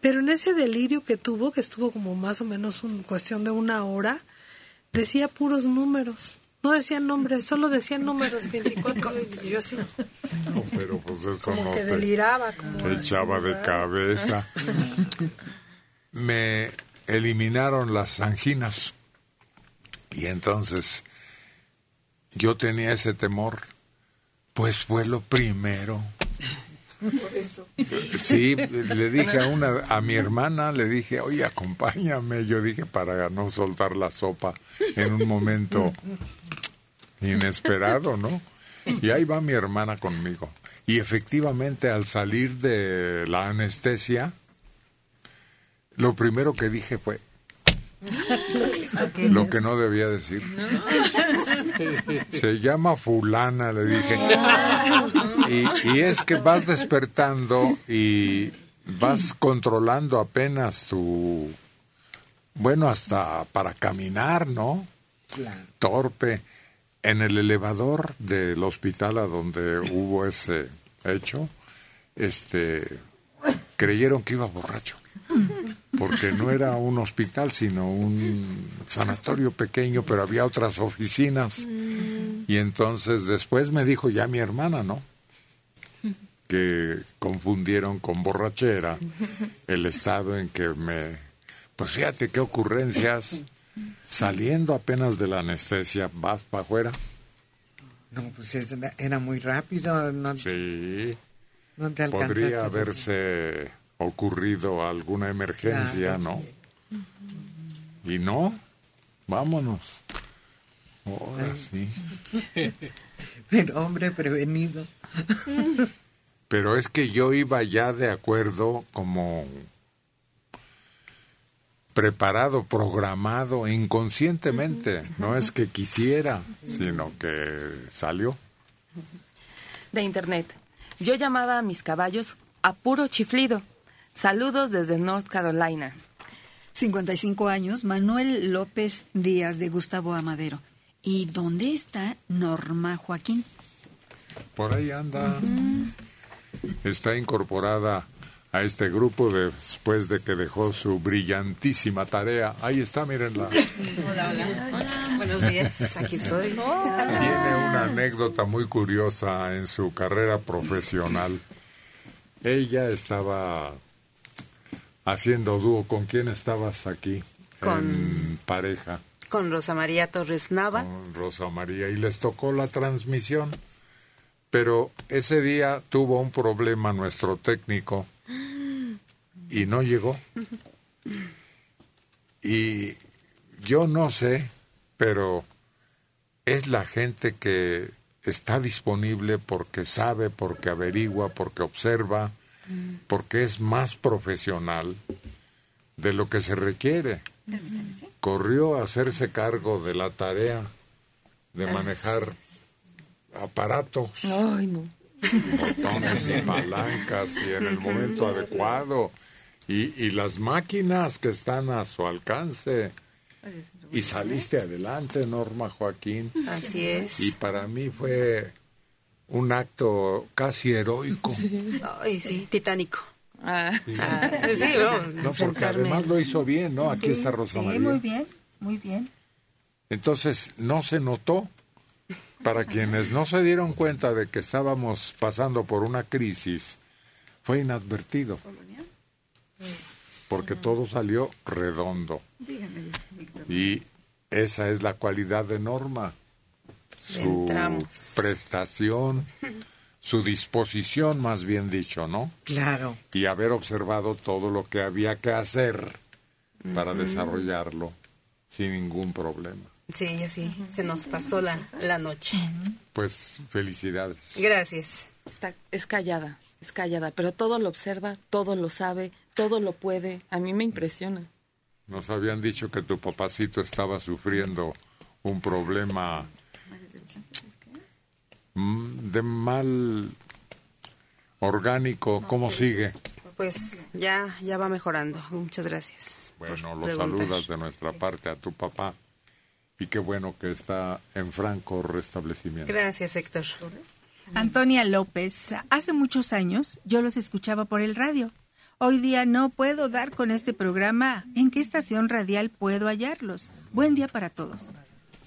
Pero en ese delirio que tuvo, que estuvo como más o menos en cuestión de una hora, decía puros números. No decía nombres, solo decía números 24. Y yo así, No, pero pues eso como no que te, deliraba. Como te echaba de cabeza. Me eliminaron las anginas. Y entonces yo tenía ese temor. Pues fue lo primero. Por eso. Sí, le dije a una, a mi hermana, le dije, oye, acompáñame. Yo dije para no soltar la sopa en un momento inesperado, ¿no? Y ahí va mi hermana conmigo. Y efectivamente, al salir de la anestesia, lo primero que dije fue lo que no debía decir. Se llama fulana, le dije. Y, y es que vas despertando y vas controlando apenas tu... Bueno, hasta para caminar, ¿no? Torpe. En el elevador del hospital a donde hubo ese hecho, este, creyeron que iba borracho. Porque no era un hospital, sino un sanatorio pequeño, pero había otras oficinas. Y entonces después me dijo ya mi hermana, ¿no? Que confundieron con borrachera el estado en que me... Pues fíjate qué ocurrencias. Saliendo apenas de la anestesia, vas para afuera. No, pues es- era muy rápido. No, Sí. no te alcanzaste. Podría haberse ocurrido alguna emergencia, Claro, ¿no? Y no, vámonos. Ahora sí. Pero hombre prevenido. Pero es que yo iba ya de acuerdo como preparado, programado inconscientemente. No es que quisiera, sino que salió. De internet. Yo llamaba a mis caballos a puro chiflido. Saludos desde North Carolina. 55 años, Manuel López Díaz de Gustavo Amadero. ¿Y dónde está Norma Joaquín? Por ahí anda. Está incorporada a este grupo después de que dejó su brillantísima tarea. Ahí está, mírenla. Hola, hola. Hola, buenos días. Aquí estoy. Tiene una anécdota muy curiosa en su carrera profesional. Ella estaba haciendo dúo. ¿Con quién estabas aquí? Con- En pareja, Con Rosa María Torres Nava. con Rosa María. Y les tocó la transmisión. Pero ese día tuvo un problema nuestro técnico y no llegó. Y yo no sé, pero es la gente que está disponible porque sabe, porque averigua, porque observa, porque es más profesional de lo que se requiere. Corrió a hacerse cargo de la tarea de manejar aparatos, Ay, no. botones y palancas y en el momento adecuado y, y las máquinas que están a su alcance. Y saliste adelante, Norma Joaquín. Así es. Y para mí fue un acto casi heroico. Ay, sí, titánico. Ah. Sí. Ah, sí, bueno, No, porque además lo hizo bien, ¿no? Aquí Sí, está Rosa sí, María. muy bien, muy bien. Entonces, no se notó. Para quienes no se dieron cuenta de que estábamos pasando por una crisis, fue inadvertido. Porque todo salió redondo. Y esa es la cualidad de Norma. Su Entramos. prestación, su disposición, más bien dicho, ¿no? Claro. Y haber observado todo lo que había que hacer para desarrollarlo sin ningún problema. Sí, así. Se nos pasó la, la noche. Pues felicidades. Gracias. Está, es callada, es callada, pero todo lo observa, todo lo sabe, todo lo puede. A mí me impresiona. Nos habían dicho que tu papacito estaba sufriendo un problema de mal orgánico. ¿Cómo sigue? Pues ya, ya va mejorando. Muchas gracias. Bueno, lo preguntar. saludas de nuestra parte a tu papá y qué bueno que está en franco restablecimiento. Gracias, Héctor. Antonia López, hace muchos años yo los escuchaba por el radio. Hoy día no puedo dar con este programa. ¿En qué estación radial puedo hallarlos? Buen día para todos.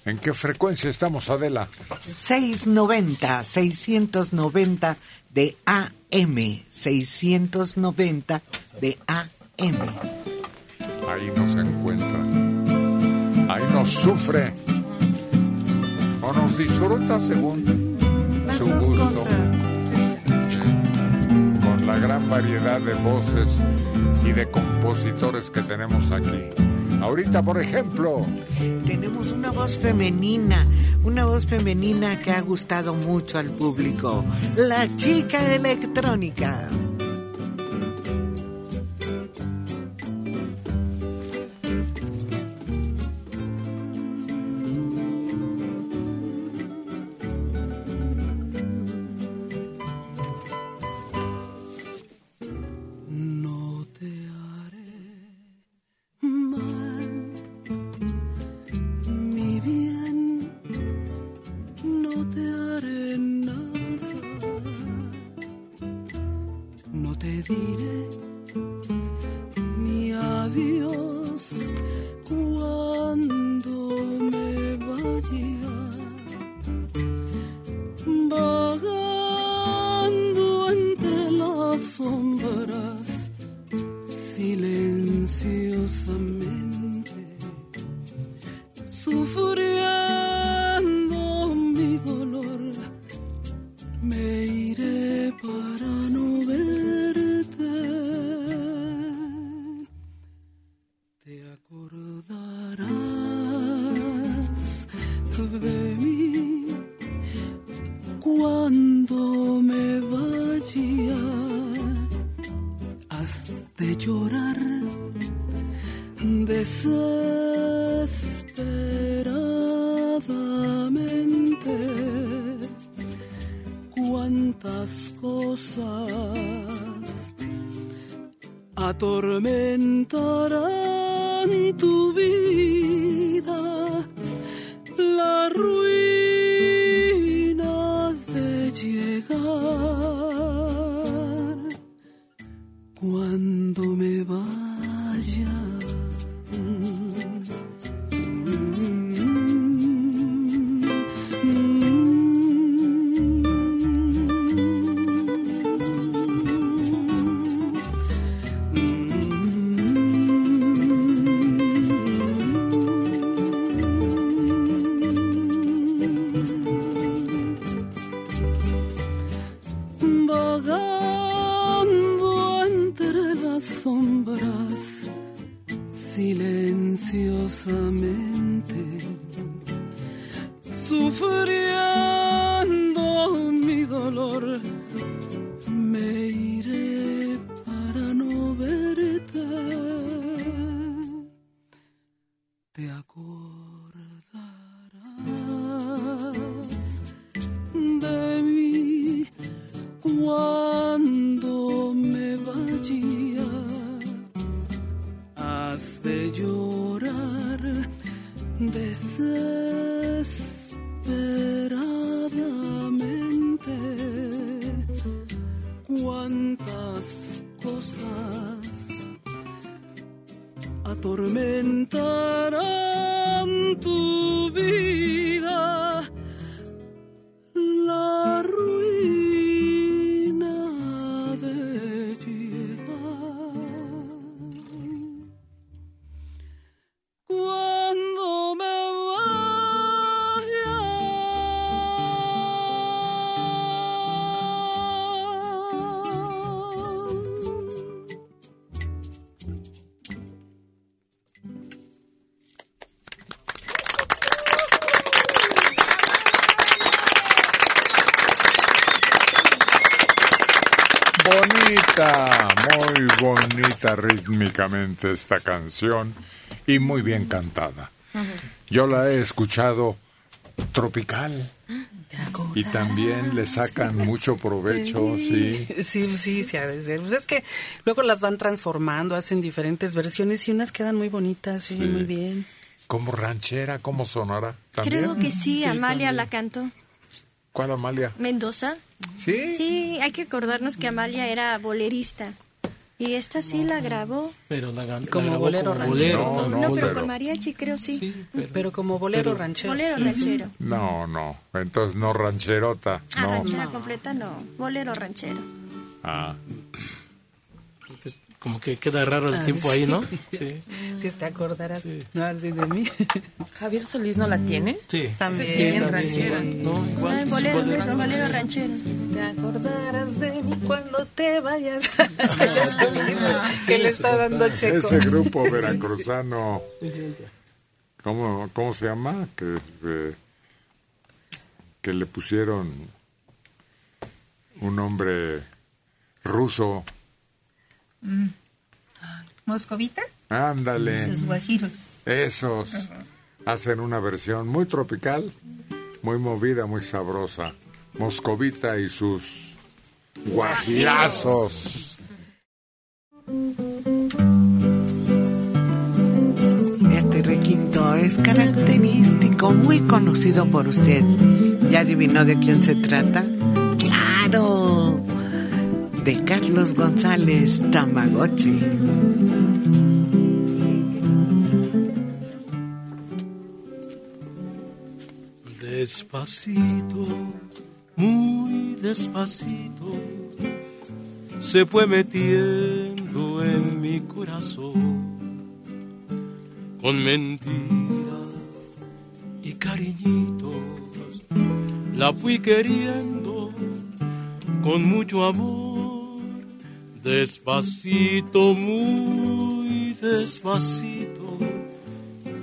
¿En qué frecuencia estamos, Adela? 690, 690 de AM, 690 de AM. Ahí nos encuentra. Ahí nos sufre. O nos disfruta según su gusto. Con la gran variedad de voces y de compositores que tenemos aquí. Ahorita, por ejemplo, Tenemos una voz femenina, una voz femenina que ha gustado mucho al público. La chica electrónica. Rítmicamente esta canción y muy bien cantada. Yo la he escuchado tropical y también le sacan mucho provecho, sí. Sí, sí, sí, ha de ser. Pues es que luego las van transformando, hacen diferentes versiones y unas quedan muy bonitas, sí, Sí. muy bien. Como ranchera, ¿cómo sonará? ¿También? Creo que sí, Amalia la cantó. ¿Cuál Amalia? Mendoza. Sí. Sí, hay que acordarnos que Amalia era bolerista. Y esta sí la grabó. Pero la, Como grabó bolero como ranchero. bolero, No, No, no, pero, pero- con mariachi creo sí. Pero como bolero ranchero. Bolero Sí. ranchero. No, no, entonces no rancherota, Ah, no. ranchera completa no. Bolero ranchero. Ah, Pues, como que queda raro el Ah, tiempo sí. ahí, ¿no? Sí. Si te acordarás no, así de mí. Javier Solís no la tiene. Sí. También. Sí, también ranchera. ¿no? Igual, Ay, sí, bolero, bolero. bolero ranchero. Te acordarás de mí cuando te vayas. Es que le está dando Checo. ese grupo veracruzano, ¿cómo, cómo se llama? Que, eh, que le pusieron un nombre ruso. Mm. ¿Moscovita? Ándale. Sus guajiros. Esos hacen una versión muy tropical, muy movida, muy sabrosa. Moscovita y sus guajirazos. Este requinto es característico, muy conocido por usted. ¿Ya adivinó de quién se trata? ¡Claro! De Carlos González Tamagotchi. Despacito, muy despacito, se fue metiendo en mi corazón con mentiras y cariñitos. La fui queriendo con mucho amor, despacito, muy despacito,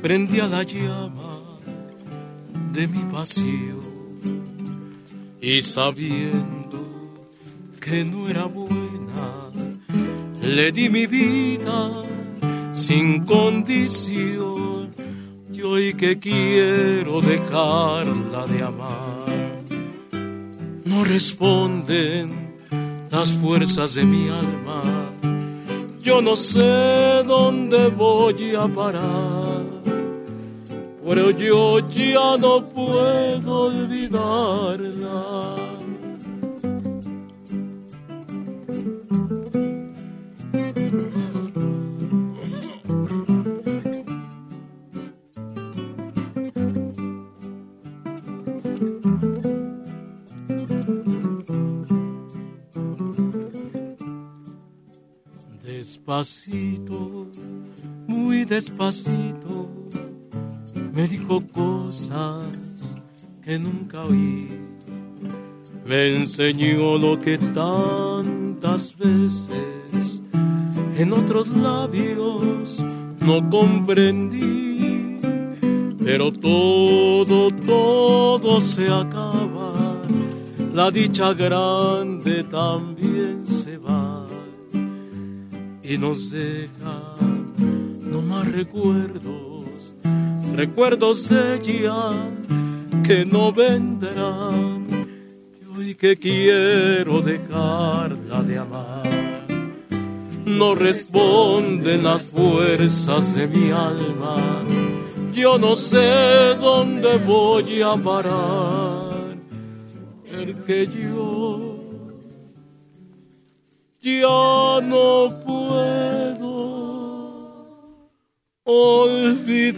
prendí a la llama de mi pasión y sabiendo que no era buena, le di mi vida sin condición. Y hoy que quiero dejarla de amar, no responden las fuerzas de mi alma, yo no sé dónde voy a parar pero yo ya no puedo olvidarla. Despacito, muy despacito que nunca oí. Me enseñó lo que tantas veces en otros labios no comprendí. Pero todo, todo se acaba. La dicha grande también se va. Y nos deja no más recuerdos recuerdos de ella que no vendrán. Y hoy que quiero dejarla de amar, no responden las fuerzas de mi alma. Yo no sé dónde voy a parar, porque yo ya no puedo olvidarla.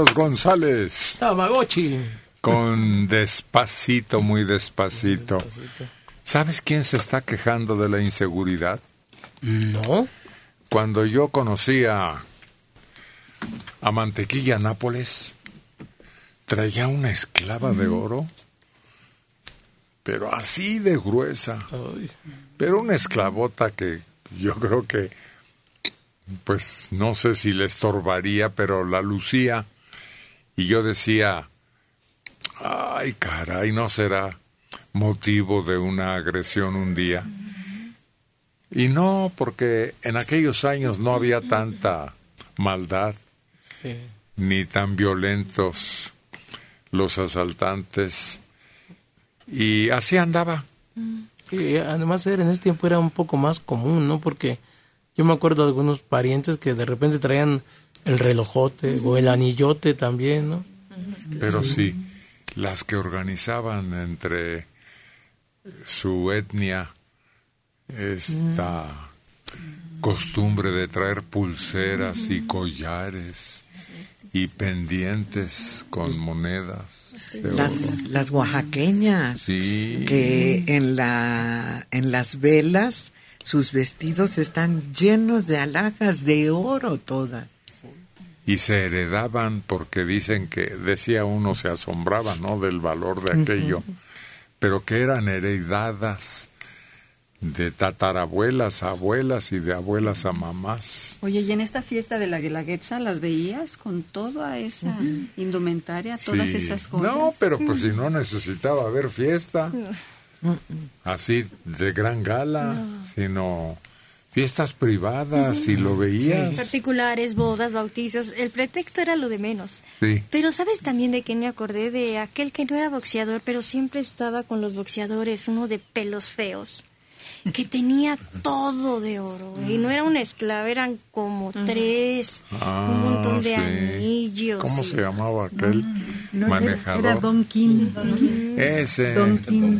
Carlos González. Tamagotchi. Con despacito, muy despacito. ¿Sabes quién se está quejando de la inseguridad? No. Cuando yo conocí a, a Mantequilla Nápoles, traía una esclava de oro, pero así de gruesa. Pero una esclavota que yo creo que, pues no sé si le estorbaría, pero la lucía. Y yo decía, ay caray, ¿no será motivo de una agresión un día? Y no, porque en aquellos años no había tanta maldad, ni tan violentos los asaltantes. Y así andaba. Y además en ese tiempo era un poco más común, ¿no? Porque yo me acuerdo de algunos parientes que de repente traían el relojote o el anillote también, ¿no? Pero sí, las que organizaban entre su etnia esta costumbre de traer pulseras y collares y pendientes con monedas. Las, las oaxaqueñas, Sí. que en, la, en las velas sus vestidos están llenos de alhajas de oro todas. Y se heredaban porque dicen que decía uno se asombraba no del valor de aquello pero que eran heredadas de tatarabuelas a abuelas y de abuelas a mamás. Oye, y en esta fiesta de la Guelaguetza las veías con toda esa indumentaria, todas Sí. esas cosas. no pero pues si no necesitaba haber fiesta así de gran gala sino fiestas privadas y lo veías Particulares, bodas, bautizos, el pretexto era lo de menos. sí Pero ¿sabes también de qué me acordé? De aquel que no era boxeador, pero siempre estaba con los boxeadores, uno de pelos feos, que tenía todo de oro. Y no era una esclava, eran como tres, Ah, un montón de sí. anillos. ¿Cómo se llamaba aquel No, era- manejador? Era Don King. Ese. Don King.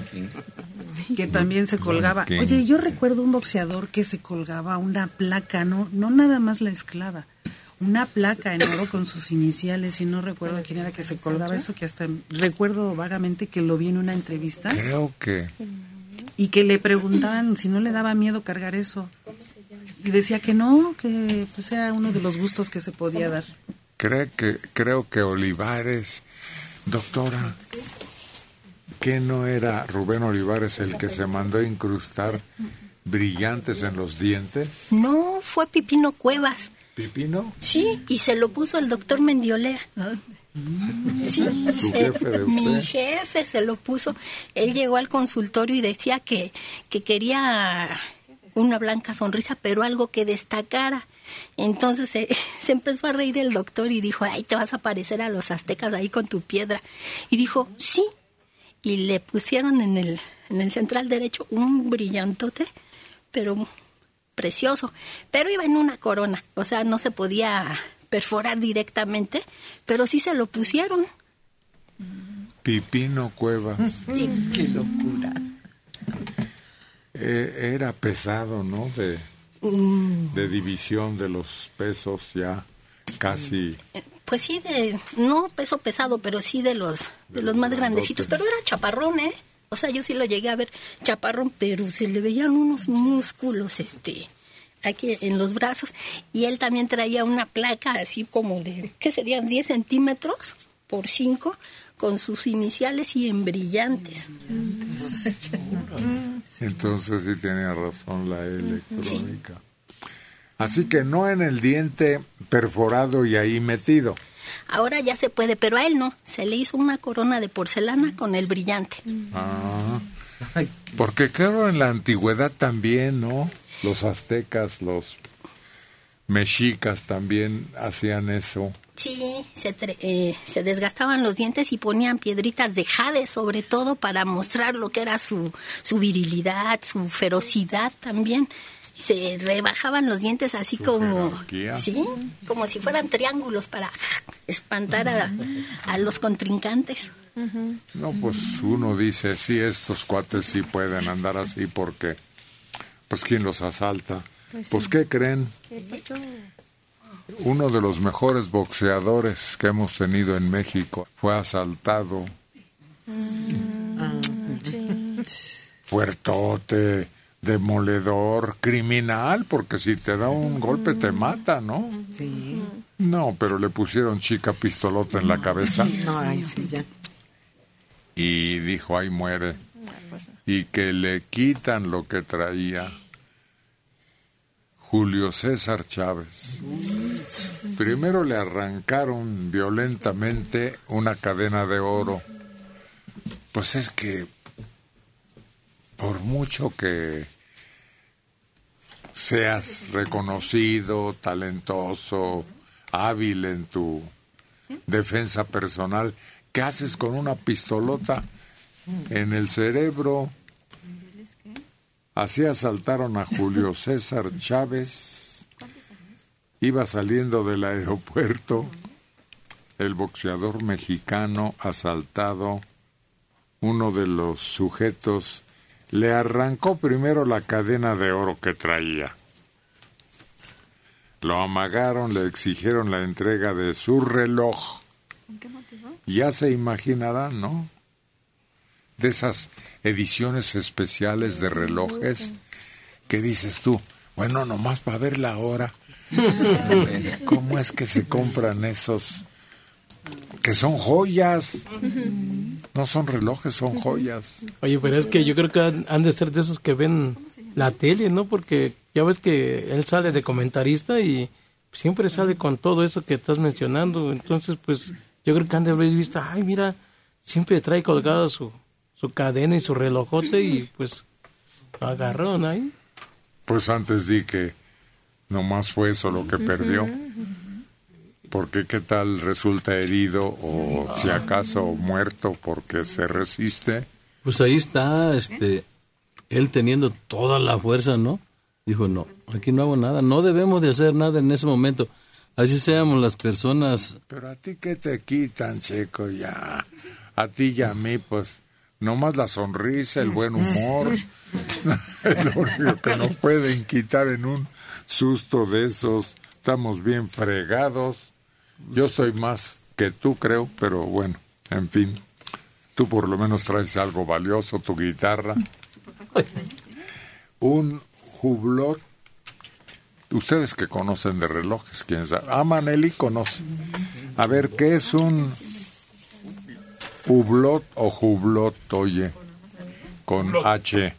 Que también se colgaba. King. Oye, yo recuerdo un boxeador que se colgaba una placa, no, no nada más la esclava, una placa en oro con sus iniciales y no recuerdo quién era que se colgaba eso, que hasta recuerdo vagamente que lo vi en una entrevista Creo que y que le preguntaban si no le daba miedo cargar eso. Y decía que no, que pues era uno de los gustos que se podía dar. creo que creo que Olivares, doctora, que no era Rubén Olivares el que se mandó incrustar brillantes en los dientes, No, fue Pipino Cuevas. Pipino, Sí, y se lo puso el doctor Mendiolea. Sí, Su eh, jefe de mi jefe se lo puso. Él llegó al consultorio y decía que, que quería una blanca sonrisa, pero algo que destacara. Entonces se, se empezó a reír el doctor y dijo, ay, te vas a parecer a los aztecas ahí con tu piedra. Y dijo, sí. Y le pusieron en el, en el central derecho un brillantote, pero precioso. Pero iba en una corona, o sea, no se podía perforar directamente, pero sí se lo pusieron. Pipino Cuevas. Sí. Qué locura. Eh, era pesado, ¿no? De, Mm. de división de los pesos ya casi Pues sí, de, no peso pesado, pero sí de los, de los más grandecitos. Pero era chaparrón, ¿eh? O sea, yo sí lo llegué a ver chaparrón, pero se le veían unos músculos, este, aquí en los brazos. Y él también traía una placa así como de, ¿qué serían? 10 centímetros por 5, con sus iniciales y en brillantes. Entonces sí tenía razón la electrónica. Así que no en el diente perforado y ahí metido. Ahora ya se puede, pero a él no. Se le hizo una corona de porcelana con el brillante. Ah, porque claro, en la antigüedad también, ¿no? Los aztecas, los mexicas también hacían eso. Sí, se, eh, se desgastaban los dientes y ponían piedritas de jade, sobre todo para mostrar lo que era su, su virilidad, su ferocidad también. Se rebajaban los dientes así como, sí, como si fueran triángulos para espantar a, a los contrincantes. No, pues uno dice, sí, estos cuates sí pueden andar así porque, pues, ¿quién los asalta? Pues Pues, sí. ¿qué creen? Uno de los mejores boxeadores que hemos tenido en México fue asaltado, fuertote, demoledor, criminal, porque si te da un golpe te mata, ¿no? Sí. No, pero le pusieron chica pistolota en la cabeza No, ay, sí, ya. y dijo, ahí muere. y que le quitan lo que traía. Julio César Chávez. Primero le arrancaron violentamente una cadena de oro. Pues es que por mucho que seas reconocido, talentoso, hábil en tu defensa personal, ¿qué haces con una pistolota en el cerebro? Así asaltaron a Julio César Chávez. Iba saliendo del aeropuerto el boxeador mexicano asaltado, uno de los sujetos, le arrancó primero la cadena de oro que traía. Lo amagaron, le exigieron la entrega de su reloj. Ya se imaginarán, ¿no? De esas ediciones especiales de relojes que dices tú, bueno, nomás para ver la hora. ¿Cómo es que se compran esos que son joyas? No son relojes, son joyas. Oye, pero es que yo creo que han, han de ser de esos que ven la tele, ¿no? Porque ya ves que él sale de comentarista y siempre sale con todo eso que estás mencionando. Entonces, pues yo creo que han de haber visto, ay, mira, siempre trae colgado su, su cadena y su relojote y pues lo agarraron ahí. Pues antes di que nomás fue eso lo que perdió. Porque qué tal resulta herido o si acaso muerto porque se resiste. Pues ahí está, este, él teniendo toda la fuerza, ¿no? Dijo, no, aquí no hago nada, no debemos de hacer nada en ese momento. Así seamos las personas. Pero a ti qué te quitan, chico, ya. A ti y a mí, pues, nomás la sonrisa, el buen humor. lo único que nos pueden quitar en un susto de esos. Estamos bien fregados. Yo soy más que tú, creo, pero bueno, en fin. Tú por lo menos traes algo valioso, tu guitarra. Un jublot. Ustedes que conocen de relojes, quién sabe. Ah, Maneli conoce. A ver, ¿qué es un hublot o jublot, oye? Con H.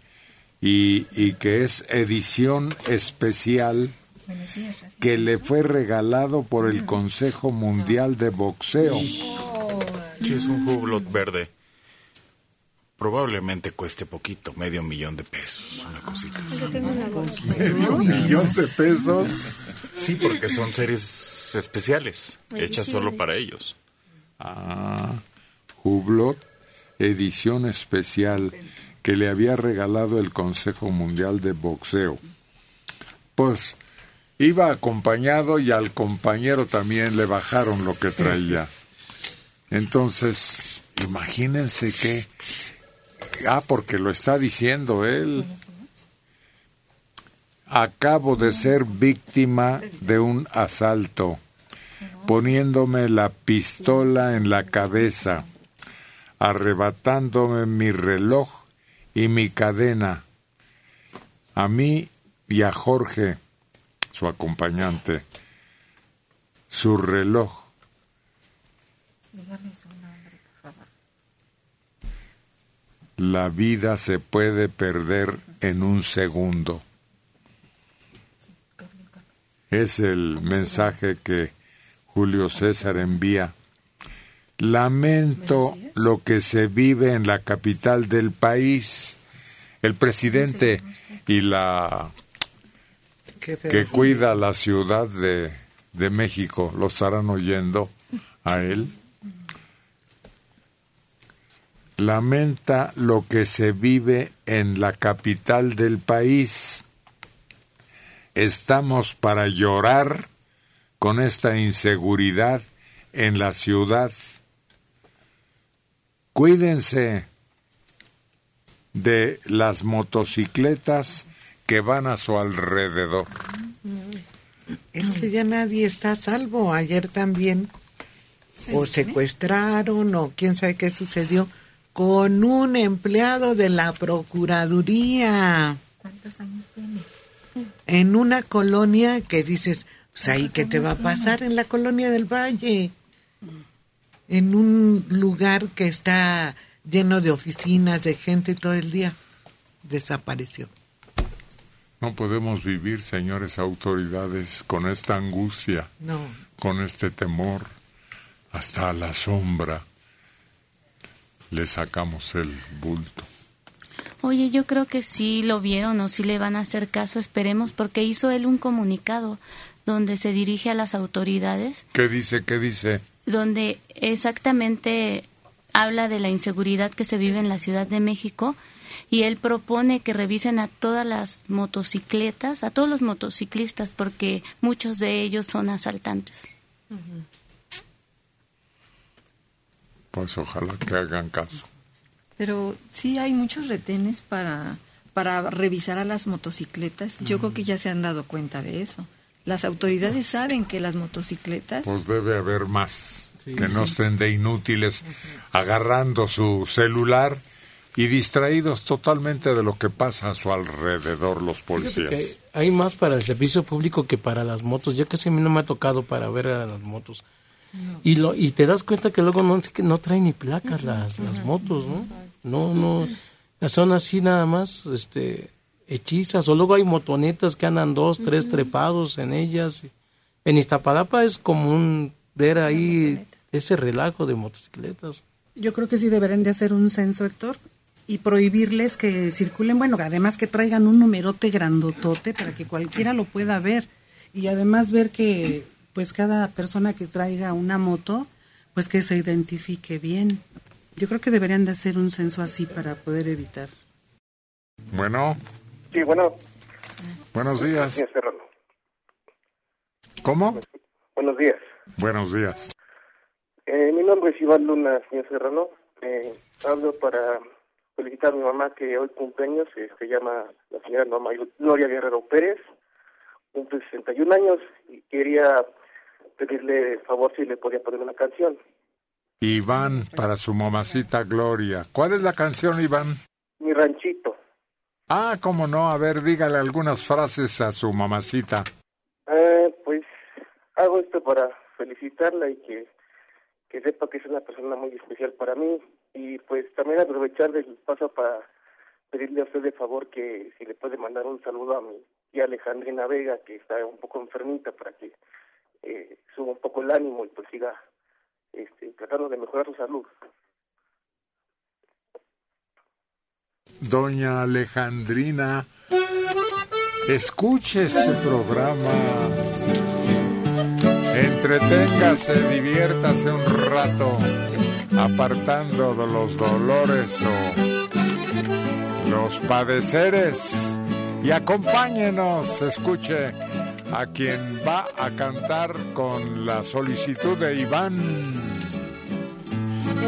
Y, y que es edición especial que le fue regalado por el Consejo Mundial de Boxeo. Sí, es un hublot verde. Probablemente cueste poquito, medio millón de pesos, una cosita así. ¿Medio millón de pesos? Sí, porque son series especiales, hechas solo para ellos. Ah, Hublot, edición especial que le había regalado el Consejo Mundial de Boxeo. Pues iba acompañado y al compañero también le bajaron lo que traía. Entonces, imagínense que... Ah, porque lo está diciendo él. Acabo de ser víctima de un asalto, poniéndome la pistola en la cabeza, arrebatándome mi reloj y mi cadena. A mí y a Jorge, su acompañante, su reloj. La vida se puede perder en un segundo. Es el mensaje que Julio César envía. Lamento lo que se vive en la capital del país. El presidente y la que cuida la ciudad de, de México lo estarán oyendo a él. Lamenta lo que se vive en la capital del país. Estamos para llorar con esta inseguridad en la ciudad. Cuídense de las motocicletas que van a su alrededor. Es que ya nadie está a salvo. Ayer también o secuestraron o quién sabe qué sucedió con un empleado de la Procuraduría. ¿Cuántos años tiene? En una colonia que dices, pues ahí qué te va a pasar en la colonia del Valle. En un lugar que está lleno de oficinas, de gente todo el día. Desapareció. No podemos vivir, señores autoridades, con esta angustia, No. con este temor. Hasta a la sombra le sacamos el bulto. Oye, yo creo que sí lo vieron o sí le van a hacer caso, esperemos, porque hizo él un comunicado donde se dirige a las autoridades, ¿Qué dice? ¿Qué dice? donde exactamente habla de la inseguridad que se vive en la Ciudad de México y él propone que revisen a todas las motocicletas, a todos los motociclistas, porque muchos de ellos son asaltantes. Pues ojalá que hagan caso. Pero sí hay muchos retenes para, para revisar a las motocicletas. Yo creo que ya se han dado cuenta de eso. Las autoridades saben que las motocicletas... Pues debe haber más. Sí, que no estén de inútiles agarrando su celular y distraídos totalmente de lo que pasa a su alrededor los policías. hay más para el servicio público que para las motos. Ya casi a mí no me ha tocado para ver a las motos. Y lo y te das cuenta que luego no, no traen ni placas las, las motos, ¿no? No, no. Son así nada más este, hechizas. O luego hay motonetas que andan dos, tres trepados en ellas. En Iztapalapa es común ver ahí ese relajo de motocicletas. Yo creo que sí deberían de hacer un censo, Héctor, y prohibirles que circulen, bueno, además que traigan un numerote grandotote para que cualquiera lo pueda ver. Y además ver que, pues, cada persona que traiga una moto, pues que se identifique bien. Yo creo que deberían de hacer un censo así para poder evitar. Bueno, Sí, bueno. buenos días. Señor Serrano. ¿Cómo? Buenos días. Buenos días. Eh, mi nombre es Iván Luna, señor Serrano. Eh, hablo para felicitar a mi mamá que hoy cumpleaños. eh, se llama la señora Norma Gloria Guerrero Pérez. Cumple 61 años y quería pedirle favor si le podía poner una canción. Iván para su mamacita Gloria. ¿Cuál es la canción, Iván? Mi ranchito. Ah, cómo no. A ver, dígale algunas frases a su mamacita. Eh, pues hago esto para felicitarla y que, que sepa que es una persona muy especial para mí. Y pues también aprovechar del paso para pedirle a usted de favor que si le puede mandar un saludo a mi tía Alejandrina Vega, que está un poco enfermita, para que eh, suba un poco el ánimo y pues siga este, tratando de mejorar su salud. Doña Alejandrina, escuche este programa. Entreténgase, diviértase un rato, apartando de los dolores o los padeceres. Y acompáñenos, escuche a quien va a cantar con la solicitud de Iván.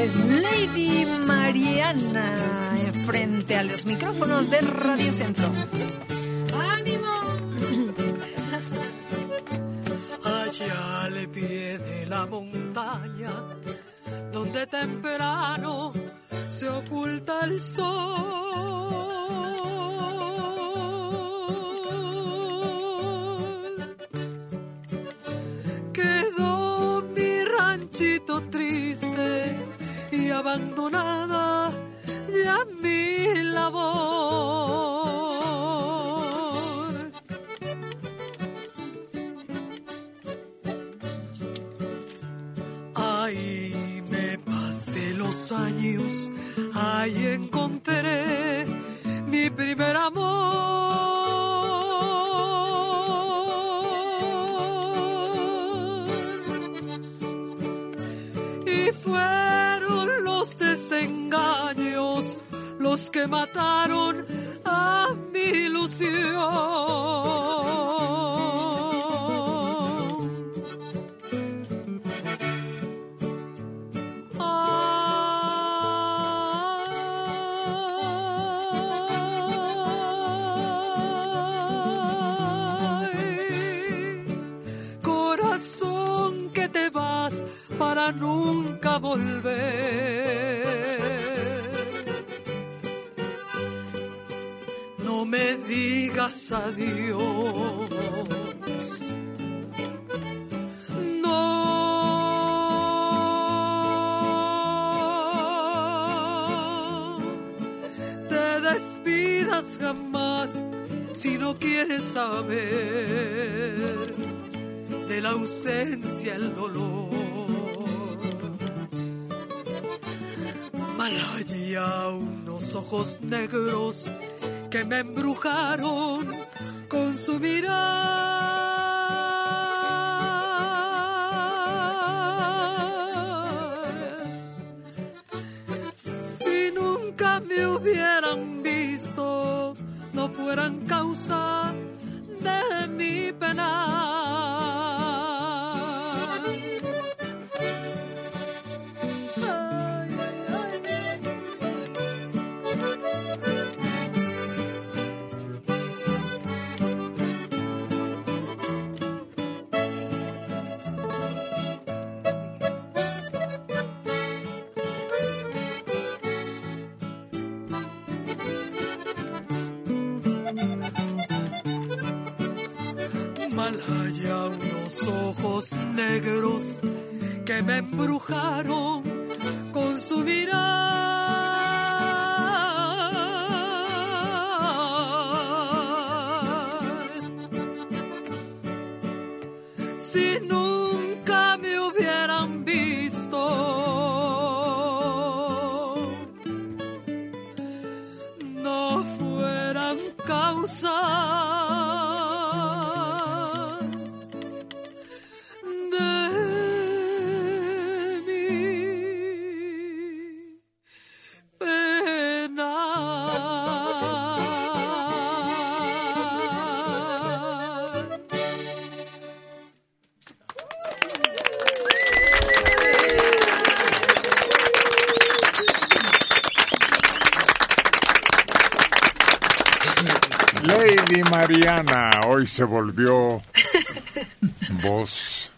Es Lady Mariana frente a los micrófonos de Radio Centro. Allá al pie de la montaña, donde temprano se oculta el sol. Quedó mi ranchito triste y abandonada ya mi labor. Ahí me pasé los años, ahí encontré mi primer amor. Y fueron los desengaños los que mataron a mi ilusión. para nunca volver. No me digas adiós. No. Te despidas jamás si no quieres saber de la ausencia el dolor. Malaya unos ojos negros que me embrujaron con su mirar. Si nunca me hubieran visto, no fueran causa de mi pena. Ojos negros que me embrujaron con su mirar. Se volvió voz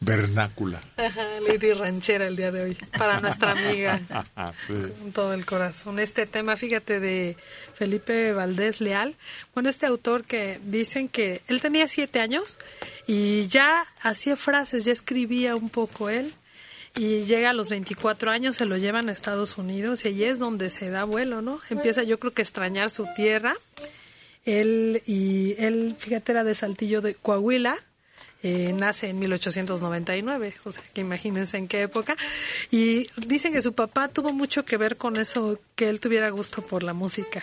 vernácula. Ajá, Lady Ranchera el día de hoy, para nuestra amiga, Sí. con todo el corazón. Este tema, fíjate, de Felipe Valdés Leal, bueno, este autor que dicen que él tenía siete años y ya hacía frases, ya escribía un poco él, y llega a los 24 años, se lo llevan a Estados Unidos y allí es donde se da vuelo, ¿no? Empieza yo creo que a extrañar su tierra. Él, y él, fíjate, era de Saltillo de Coahuila, eh, nace en 1899, o sea, que imagínense en qué época. Y dicen que su papá tuvo mucho que ver con eso, que él tuviera gusto por la música.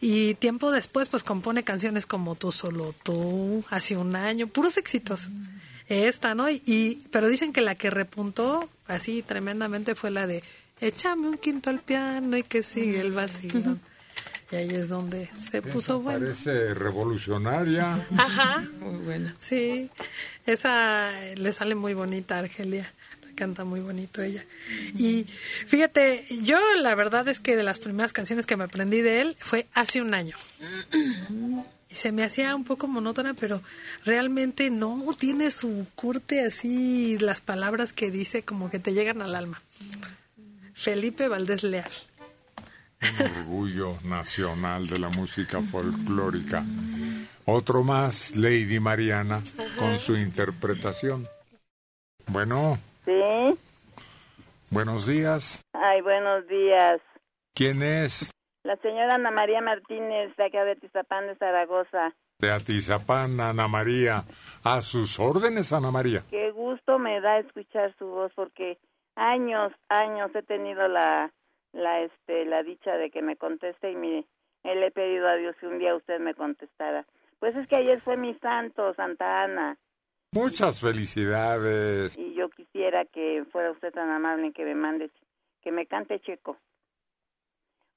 Y tiempo después, pues compone canciones como Tú solo tú, hace un año, puros éxitos. Esta, ¿no? Y, pero dicen que la que repuntó así tremendamente fue la de Échame un quinto al piano y que sigue el vacío. Y ahí es donde se puso bueno. Parece revolucionaria. Ajá, muy buena. Sí, esa le sale muy bonita a Argelia, la canta muy bonito ella. Y fíjate, yo la verdad es que de las primeras canciones que me aprendí de él fue hace un año. Y se me hacía un poco monótona, pero realmente no tiene su corte así, las palabras que dice como que te llegan al alma. Felipe Valdés Leal. Un orgullo nacional de la música folclórica. Otro más, Lady Mariana, con su interpretación. Bueno, Sí. buenos días. Ay, buenos días. ¿Quién es? La señora Ana María Martínez, de acá de Tizapán de Zaragoza. De Atizapán, Ana María. A sus órdenes, Ana María. Qué gusto me da escuchar su voz porque años, años he tenido la, la, este, la dicha de que me conteste y mire, eh, le he pedido a Dios que un día usted me contestara. Pues es que ayer fue mi santo, Santa Ana, Muchas felicidades. y yo quisiera que fuera usted tan amable que me mande, que me cante checo.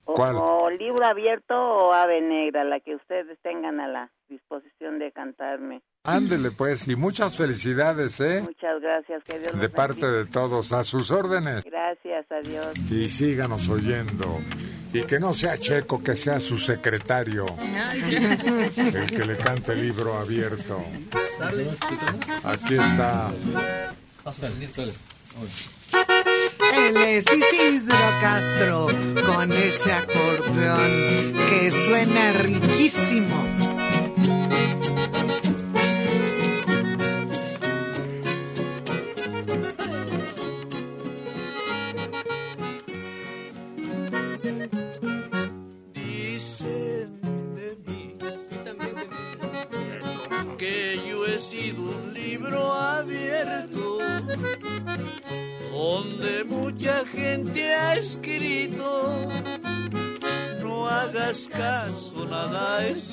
O, ¿Cuál? o libro abierto o ave negra, la que ustedes tengan a la disposición de cantarme. Ándele pues, y muchas felicidades, ¿eh? Muchas gracias, que Dios los De parte bendiga. de todos, a sus órdenes. Gracias, adiós. Y síganos oyendo. Y que no sea Checo, que sea su secretario. El que le cante el libro abierto. Aquí está. Él es Isidro Castro con ese acordeón que suena riquísimo. Hagas caso, nada es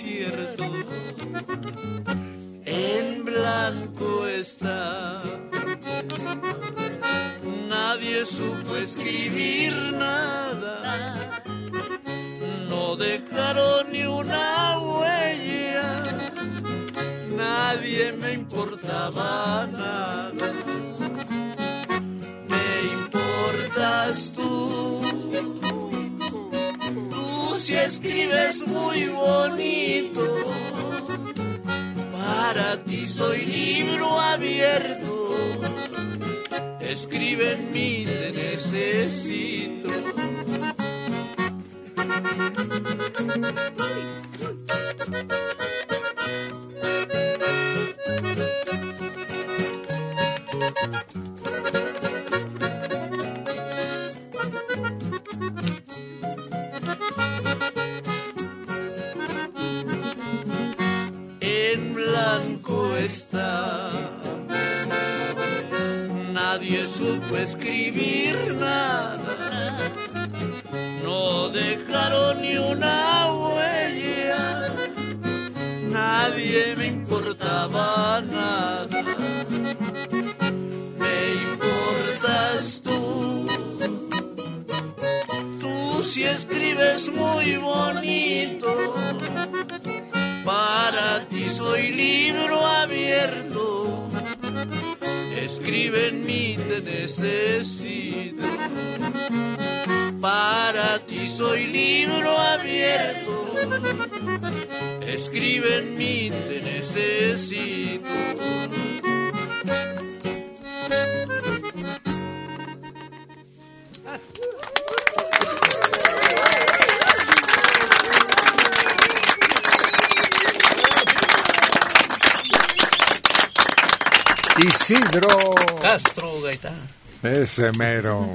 Isidro. Castro Gaitán. Ese mero.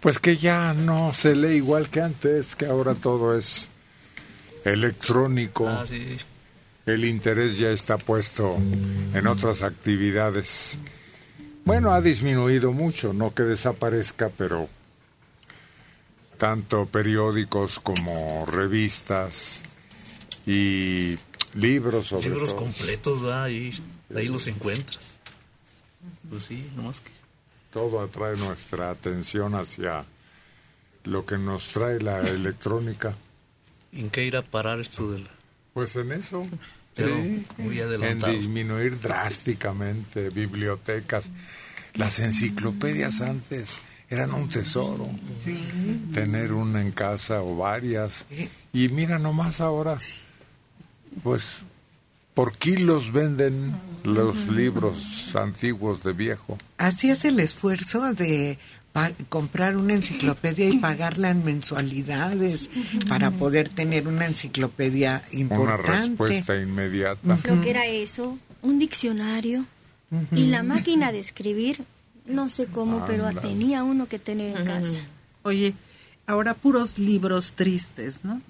Pues que ya no se lee igual que antes, que ahora todo es electrónico. Ah, sí. El interés ya está puesto en otras actividades. Bueno, ha disminuido mucho, no que desaparezca, pero tanto periódicos como revistas y libros sobre Libros todo. completos, ¿verdad? Ahí, ahí los encuentras. Pues sí, nomás que. Todo atrae nuestra atención hacia lo que nos trae la electrónica. ¿En qué ir a parar esto de la... Pues en eso. Pero Sí. muy En adelantado. disminuir drásticamente bibliotecas. Las enciclopedias antes eran un tesoro. Tener una en casa o varias. Y mira nomás ahora, pues por kilos venden los libros antiguos de viejo. Hacías el esfuerzo de pa- comprar una enciclopedia y pagarla en mensualidades para poder tener una enciclopedia Una importante. respuesta inmediata. Lo que era eso, un diccionario y la máquina de escribir, no sé cómo, pero Anda. tenía uno que tener en casa. Oye, ahora puros libros tristes, ¿no?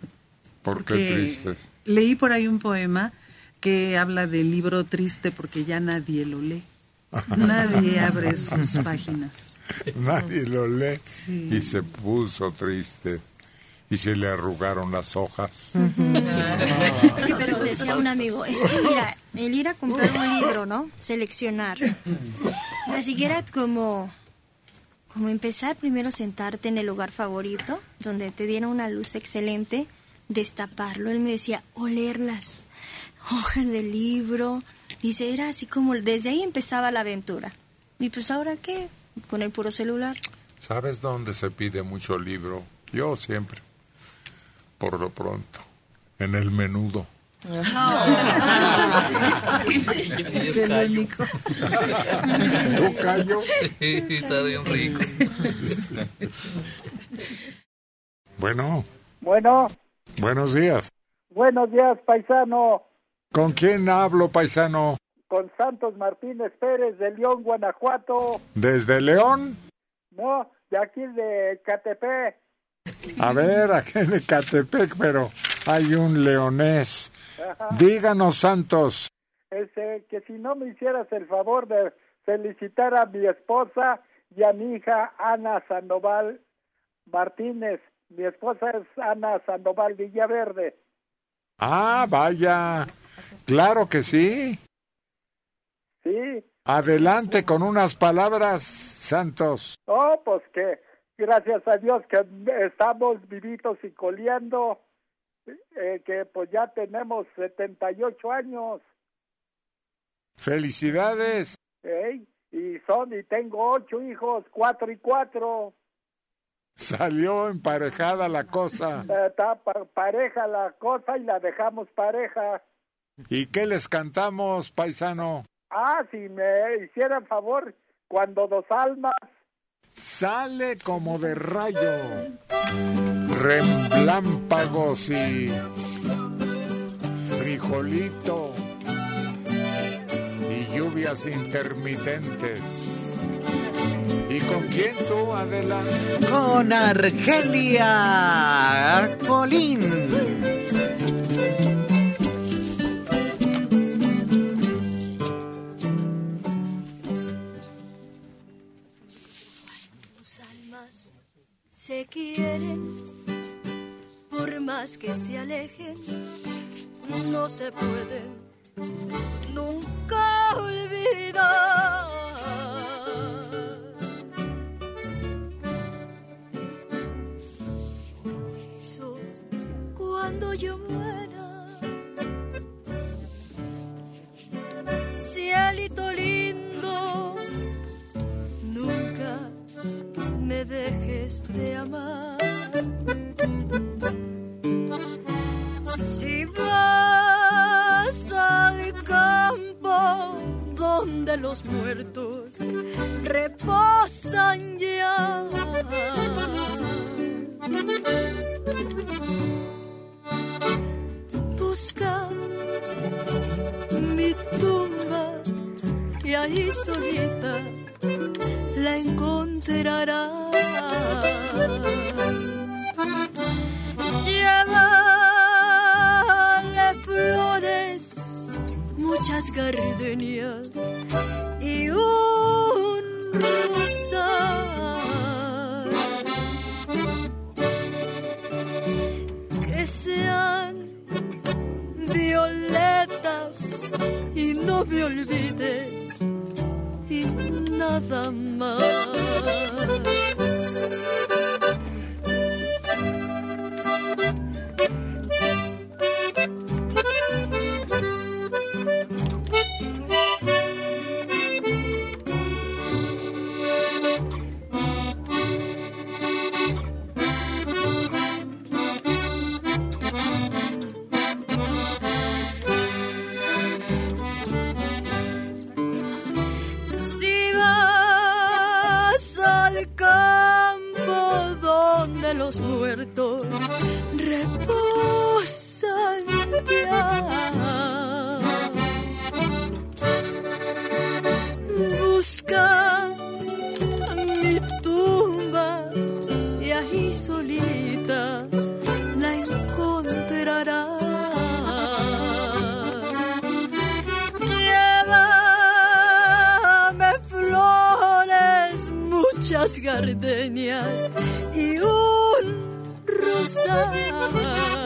¿Por qué Porque tristes? Leí por ahí un poema que habla del libro triste porque ya nadie lo lee. Nadie abre sus páginas. Nadie lo lee Sí. y se puso triste y se le arrugaron las hojas. Oye, pero decía un amigo, es que mira, el ir a comprar un libro, ¿no? Seleccionar. La siguiera como, como empezar primero sentarte en el lugar favorito, donde te diera una luz excelente, destaparlo. Él me decía, oler las hojas del libro. Dice, era así como, desde ahí empezaba la aventura. Y pues ahora qué, con el puro celular. ¿Sabes dónde se pide mucho libro? Yo siempre. Por lo pronto. En el menudo. Es el único. ¿Tú, Cayo? Está bien rico. Bueno, Bueno, buenos días. buenos días, paisano. ¿Con quién hablo, paisano? Con Santos Martínez Pérez de León, Guanajuato. ¿Desde León? No, de aquí de Catepec. A ver, aquí en Ecatepec, pero hay un leonés. Díganos, Santos. este, que si no me hicieras el favor de felicitar a mi esposa y a mi hija Ana Sandoval Martínez. Mi esposa es Ana Sandoval Villaverde. Ah, vaya. Claro que sí. Sí. Adelante con unas palabras, Santos. Oh, pues que gracias a Dios que estamos vivitos y coleando, eh, que pues ya tenemos 78 años. Felicidades. ¿eh? Y son, y tengo ocho hijos, cuatro y cuatro. Salió emparejada la cosa. Está pa- pareja la cosa y la dejamos pareja. ¿Y qué les cantamos, paisano? Ah, si me hicieran favor, cuando dos almas Sale como de rayo. Remblámpagos y frijolito y lluvias intermitentes. ¿Y con quién tú, Adela? Con Argelia Colín. Se quieren, por más que se alejen, no se pueden nunca olvidar. Eso, cuando yo muera, cielito me dejes de amar. Si vas al campo donde los muertos reposan ya. Busca mi tumba y ahí solita la encontrarás. Llévale flores, muchas gardenias y un rosal que sean violetas y no me olvides nada más. Y un rosal.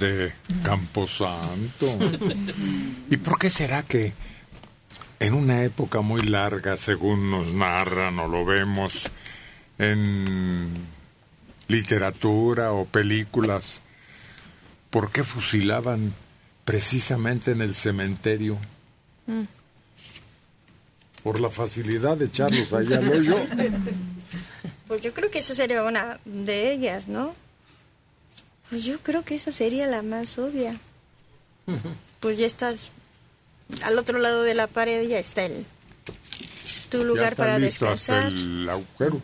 De Camposanto. ¿Y por qué será que en una época muy larga, según nos narran o lo vemos en literatura o películas, ¿por qué fusilaban precisamente en el cementerio, por la facilidad de echarlos allá al hoyo. Pues yo creo que esa sería una de ellas, ¿no? Pues yo creo que esa sería la más obvia. Pues ya estás al otro lado de la pared, ya está el tu Ya lugar está para listo hasta descansar. el agujero.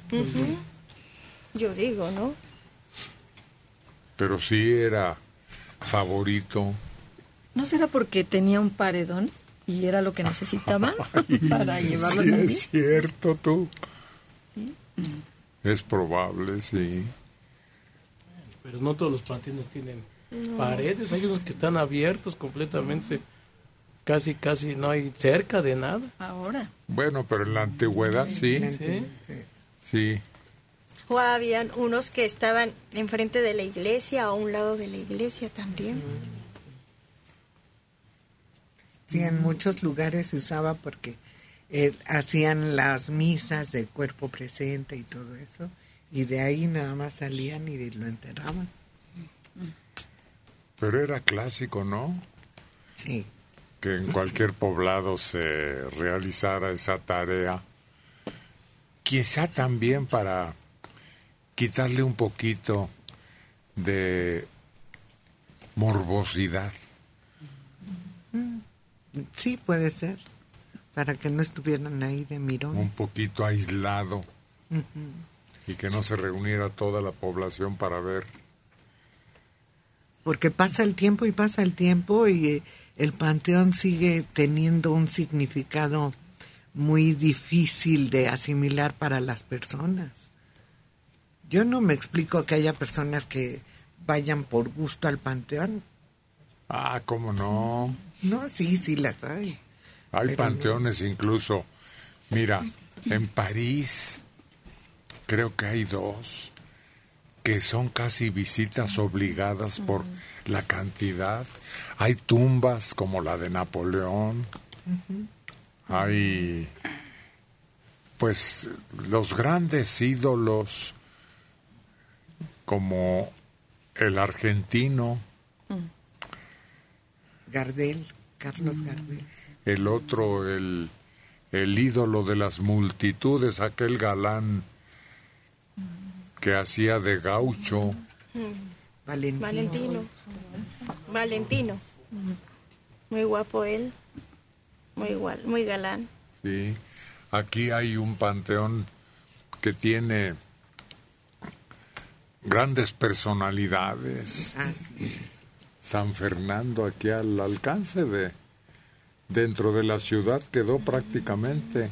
Yo digo, ¿no? Pero sí era favorito. ¿No será porque tenía un paredón y era lo que necesitaba para llevarlos sí, ahí? es cierto, tú. Es probable, sí. Pero no todos los panteones tienen No. paredes, hay unos que están abiertos completamente, casi, casi no hay cerca de nada. Ahora. Bueno, pero en la antigüedad sí. Sí. Sí. O habían unos que estaban enfrente de la iglesia o a un lado de la iglesia también. Sí, en muchos lugares se usaba porque eh, hacían las misas de cuerpo presente y todo eso, y de ahí nada más salían y lo enterraban. Pero era clásico, ¿no? Sí. Que en cualquier poblado se realizara esa tarea. Quizá también para quitarle un poquito de morbosidad. Mm, Sí, puede ser, para que no estuvieran ahí de mirón. un poquito aislado Ujú. Y que no se reuniera toda la población para ver. Porque pasa el tiempo y pasa el tiempo y eh, el panteón sigue teniendo un significado muy difícil de asimilar para las personas. Yo no me explico que haya personas que vayan por gusto al panteón. Ah, ¿cómo no? No, sí, sí las hay. Hay panteones incluso. Mira, en París creo que hay dos que son casi visitas obligadas por la cantidad. Hay tumbas como la de Napoleón. Hay, pues, los grandes ídolos como el argentino, Gardel, Carlos Gardel. el otro, el, el ídolo de las multitudes, aquel galán que hacía de gaucho. Valentino. Valentino. Valentino. Muy guapo él. Muy igual, muy galán. Sí. Aquí hay un panteón que tiene grandes personalidades. Ah, San Fernando aquí al alcance de dentro de la ciudad quedó prácticamente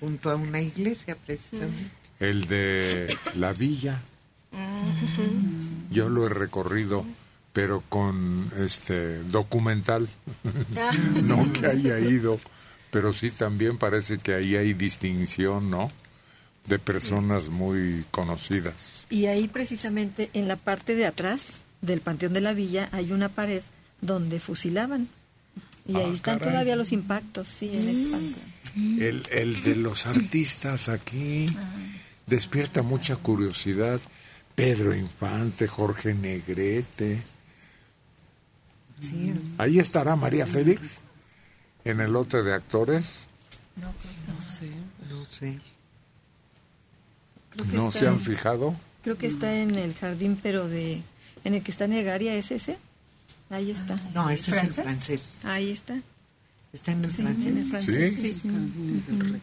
Junto a una iglesia, precisamente. El de la villa. Yo lo he recorrido, pero con este documental. Ah. no que haya ido, pero sí también parece que ahí hay distinción, ¿no? De personas muy conocidas. Y ahí precisamente en la parte de atrás del Panteón de la Villa hay una pared donde fusilaban. Y Ah, ahí están caray. todavía los impactos, sí, en ese panteón. El, el de los artistas aquí despierta mucha curiosidad. Pedro Infante, Jorge Negrete. Sí. Ahí estará María Félix en el lote de actores. No, No sé. No sé. Creo que ¿No se han en- fijado? Creo que está en el jardín, pero de... En el que está Negaria, ¿es ese? Ahí está. No, ese es el francés. Ahí está. Está en el Sí, francés. en el francés, ¿Sí? sí. Ujú.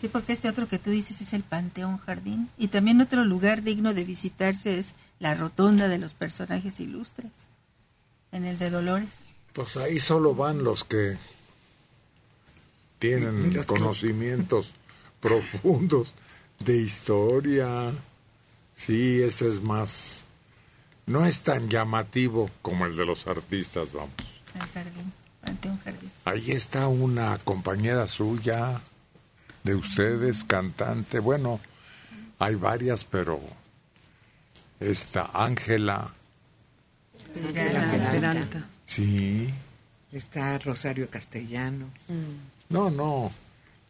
Sí, porque este otro que tú dices es el Panteón Jardín. Y también otro lugar digno de visitarse es la Rotonda de los Personajes Ilustres, en el de Dolores. Pues ahí solo van los que tienen Los que- conocimientos profundos de historia. Sí, ese es más... No es tan llamativo como el de los artistas, vamos. El jardín, Panteón Jardín. Ahí está una compañera suya, de ustedes, cantante. Bueno, hay varias, pero esta Ángela, Peralta. sí. Está Rosario Castellano. No, no,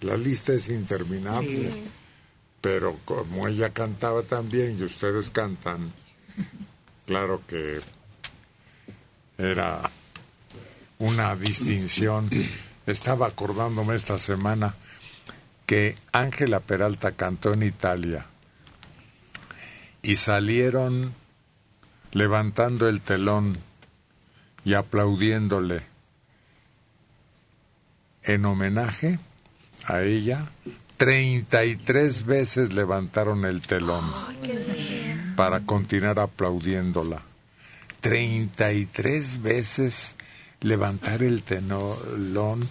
la lista es interminable. Sí. Pero como ella cantaba también y ustedes cantan, claro que era una distinción. Estaba acordándome esta semana que Ángela Peralta cantó en Italia y salieron levantando el telón y aplaudiéndole en homenaje a ella. 33 veces levantaron el telón para continuar aplaudiéndola. 33 veces levantar el telón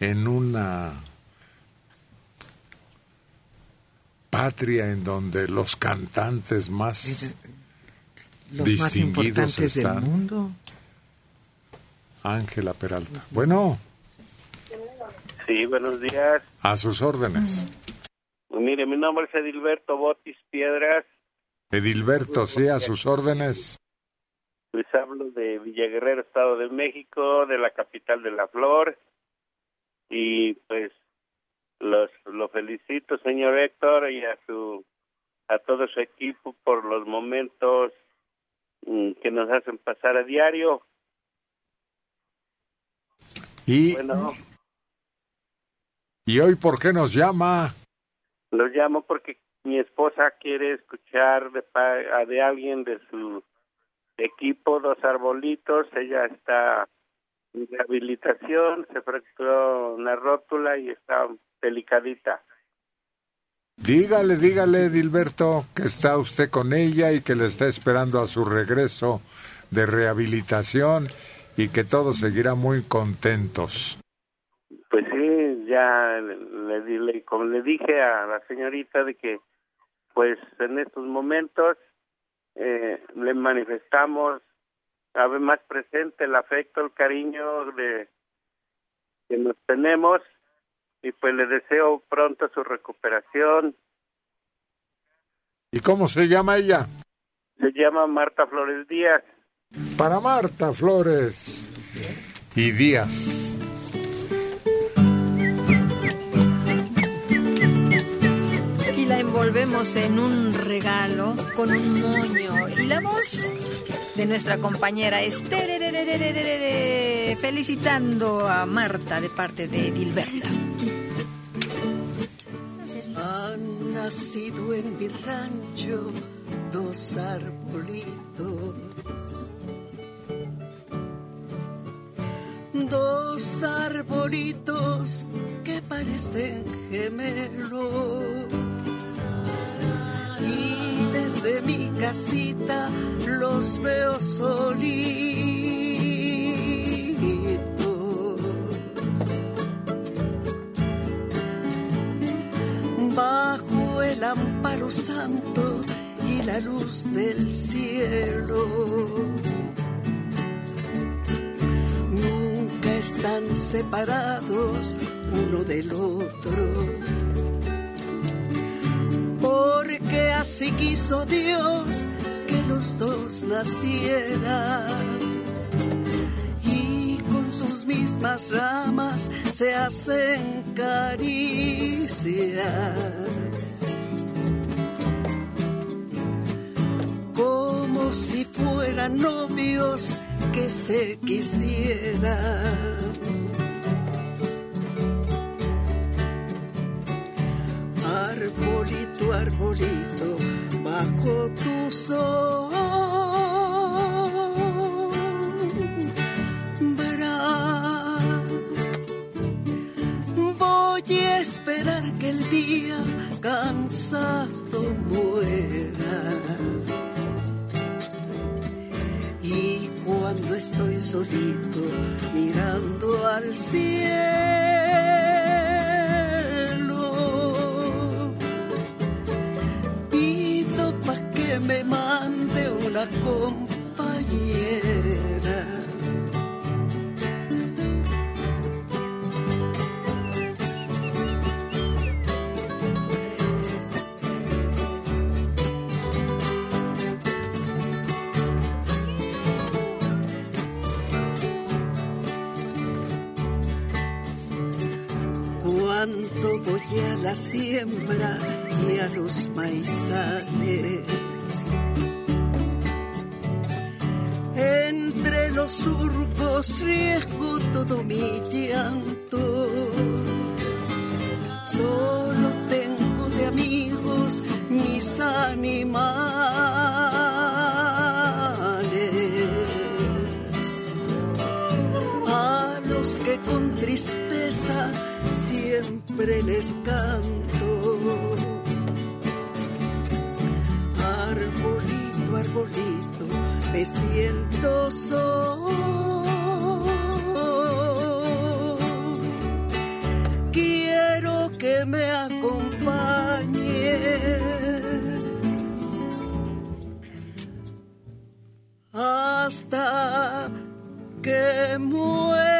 en una patria en donde los cantantes más Los más distinguidos importantes del están. mundo. Ángela Peralta. Bueno, Sí, buenos días. a sus órdenes. Mire, mi nombre es Edilberto Botis Piedras. Edilberto, sí, a sus órdenes. Les hablo de Villaguerrero, Estado de México, de la capital de la flor. Y pues los lo felicito, señor Héctor, y a su a todo su equipo por los momentos mm, que nos hacen pasar a diario. Y, Bueno, ¿Y hoy por qué nos llama? los llamo porque mi esposa quiere escuchar de, de alguien de su equipo dos arbolitos. Ella está en rehabilitación, se fracturó una rótula y está delicadita. Dígale, dígale, Edilberto, que está usted con ella y que le está esperando a su regreso de rehabilitación y que todos seguirán muy contentos. Pues sí, ya le, le- como le dije a la señorita de que pues en estos momentos eh, le manifestamos a ver más presente el afecto, el cariño de que nos tenemos y pues le deseo pronto su recuperación. ¿Y cómo se llama ella? Se llama Marta Flores Díaz. Para Marta Flores y Díaz. Envolvemos en un regalo con un moño. Y la voz de nuestra compañera Esther felicitando a Marta de parte de Dilberto. Han nacido en mi rancho dos arbolitos, dos arbolitos que parecen gemelos. Y desde mi casita los veo solitos. bajo el amparo santo y la luz del cielo. Nunca están separados uno del otro, porque así quiso Dios que los dos nacieran y con sus mismas ramas se hacen caricias. Como si fueran novios que se quisieran. Arbolito, arbolito, bajo tu sombra. Voy a esperar que el día cansado muera. Y cuando estoy solito mirando al cielo, me mande una compañera. Cuando voy a la siembra y a los maizales, los surcos riesgo todo mi llanto. Solo tengo de amigos mis animales. A los que con tristeza siempre les canto. Arbolito, arbolito, me siento solo. Quiero que me acompañes hasta que muera.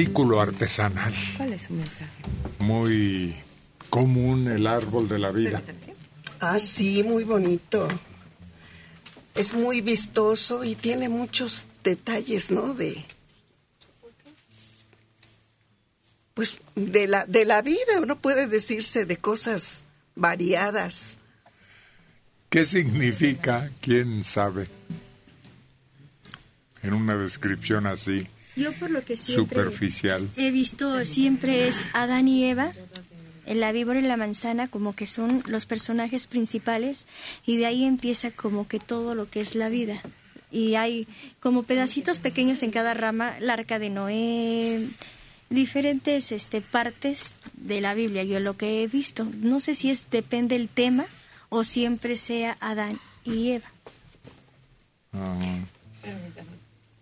Artículo artesanal ¿Cuál es su mensaje? muy común, el árbol de la vida. Ah, sí, muy bonito. Es muy vistoso y tiene muchos detalles, ¿no? De. Pues de la, de la vida, no puede decirse de cosas variadas. ¿Qué significa? ¿Quién sabe? En una descripción así, Yo por lo que siempre superficial. he visto siempre es Adán y Eva, en la víbora y la manzana como que son los personajes principales y de ahí empieza como que todo lo que es la vida. Y hay como pedacitos pequeños en cada rama, la arca de Noé, diferentes este partes de la Biblia, yo lo que he visto. No sé si es depende el tema o siempre sea Adán y Eva. Ah.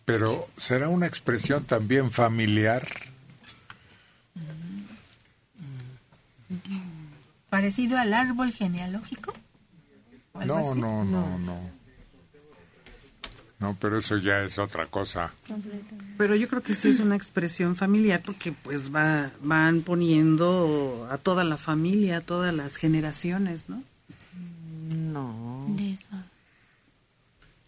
Pero será una expresión también familiar. Parecido al árbol genealógico. ¿O algo No, no, no, no. No, pero eso ya es otra cosa. Pero yo creo que sí es una expresión familiar porque pues va, van poniendo a toda la familia, a todas las generaciones, ¿no? No.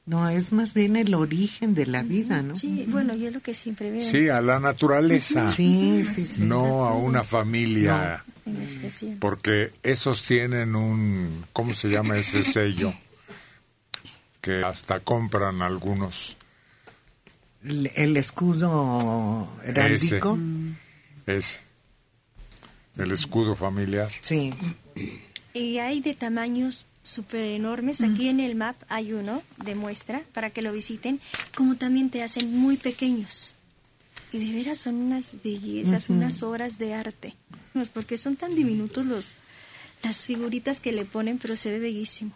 No, es más bien el origen de la vida, ¿no? Sí, bueno, yo lo que siempre veo. Sí, a la naturaleza. Sí, sí, sí. No a una familia. En especial. Porque esos tienen un, ¿cómo se llama ese sello? Que hasta compran algunos. El, el escudo heráldico. Es el escudo familiar. Sí. Y hay de tamaños súper enormes. Aquí en el map hay uno de muestra para que lo visiten, como también te hacen muy pequeños. Y de veras son unas bellezas, unas obras de arte. Pues porque son tan diminutos los las figuritas que le ponen, pero se ve bellísimo.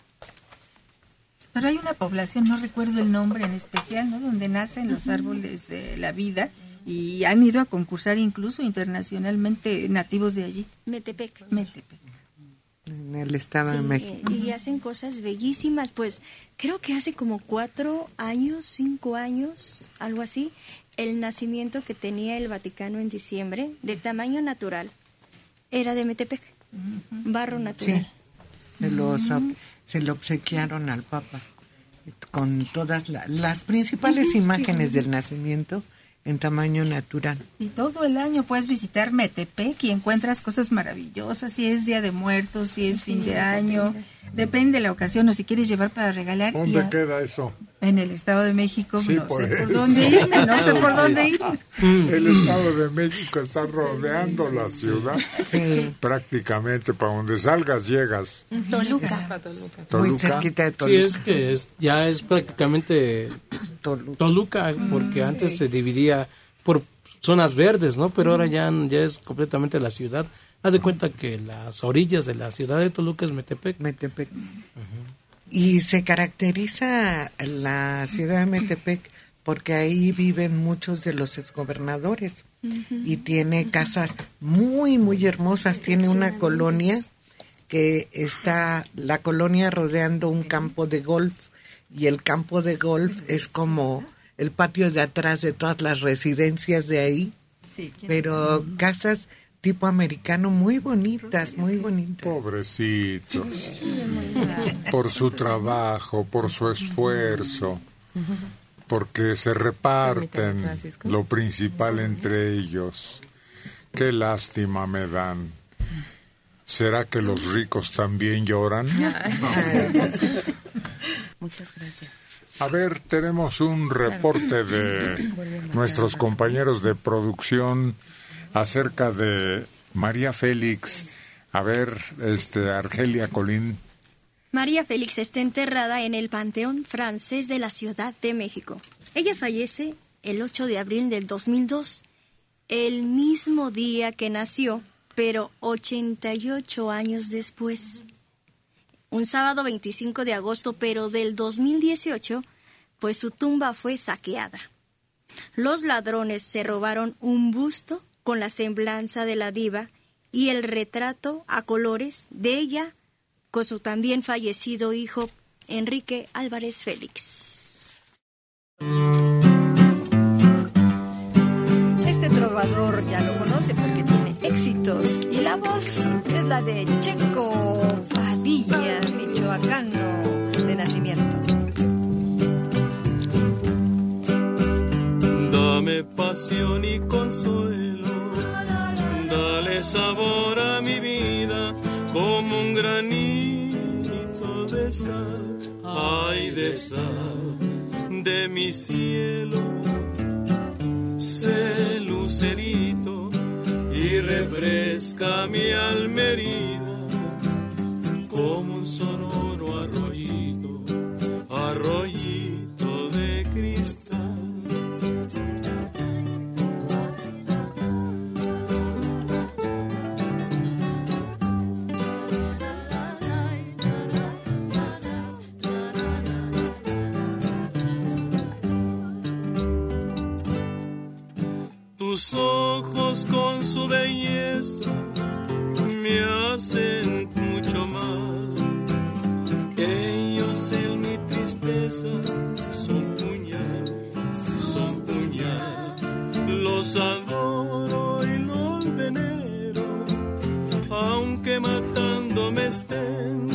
Pero hay una población, no recuerdo el nombre en especial, ¿no? Donde nacen los árboles de la vida y han ido a concursar incluso internacionalmente nativos de allí. Metepec. Metepec. En el Estado de Sí, México. Y hacen cosas bellísimas. Pues creo que hace como cuatro años, cinco años, algo así, el nacimiento que tenía el Vaticano en diciembre, de tamaño natural, era de Metepec. Barro natural. Se, los ob- se lo obsequiaron al Papa con todas la- las principales imágenes del nacimiento en tamaño natural. Y todo el año puedes visitar Metepec y encuentras cosas maravillosas, si es Día de Muertos, si es fin de año, depende de la ocasión o si quieres llevar para regalar. ¿Dónde a- queda eso? En el Estado de México, Sí, no por sé por dónde irme, no sé por dónde ir. El Estado de México está rodeando la ciudad. Prácticamente, para donde salgas, llegas. Toluca. Toluca. Sí, es que es, ya es prácticamente Toluca, porque antes se dividía por zonas verdes, ¿no? Pero ahora ya, ya es completamente la ciudad. Haz de cuenta que las orillas de la ciudad de Toluca es Metepec. Metepec. Y se caracteriza la ciudad de Metepec porque ahí viven muchos de los exgobernadores y tiene casas muy, muy hermosas. Tiene una colonia que está, la colonia rodeando un campo de golf y el campo de golf es como el patio de atrás de todas las residencias de ahí. Sí, ¿quién Pero casas tipo americano muy bonitas, muy bonitas. Pobrecitos. Por su trabajo, por su esfuerzo, porque se reparten lo principal entre ellos. Qué lástima me dan. ¿Será que los ricos también lloran? Muchas gracias. A ver, tenemos un reporte de nuestros compañeros de producción acerca de María Félix. A ver, este Argelia Colín. María Félix está enterrada en el Panteón Francés de la Ciudad de México. Ella fallece el 8 de abril del 2002, el mismo día que nació, pero 88 años después. Un sábado 25 de agosto, pero del 2018, pues su tumba fue saqueada. Los ladrones se robaron un busto con la semblanza de la diva y el retrato a colores de ella con su también fallecido hijo Enrique Álvarez Félix. Este trovador ya lo conoce porque tiene éxitos y la voz es la de Checo Padilla, michoacano de nacimiento. Dame pasión y consuelo, sabor a mi vida como un granito de sal, ay de sal de mi cielo. Sé lucerito y refresca mi alma herida como un sonoro arroyito, arroyito Tus ojos con su belleza me hacen mucho mal. Ellos en mi tristeza son puñal, son puñal. Los adoro y los venero, aunque matándome estén.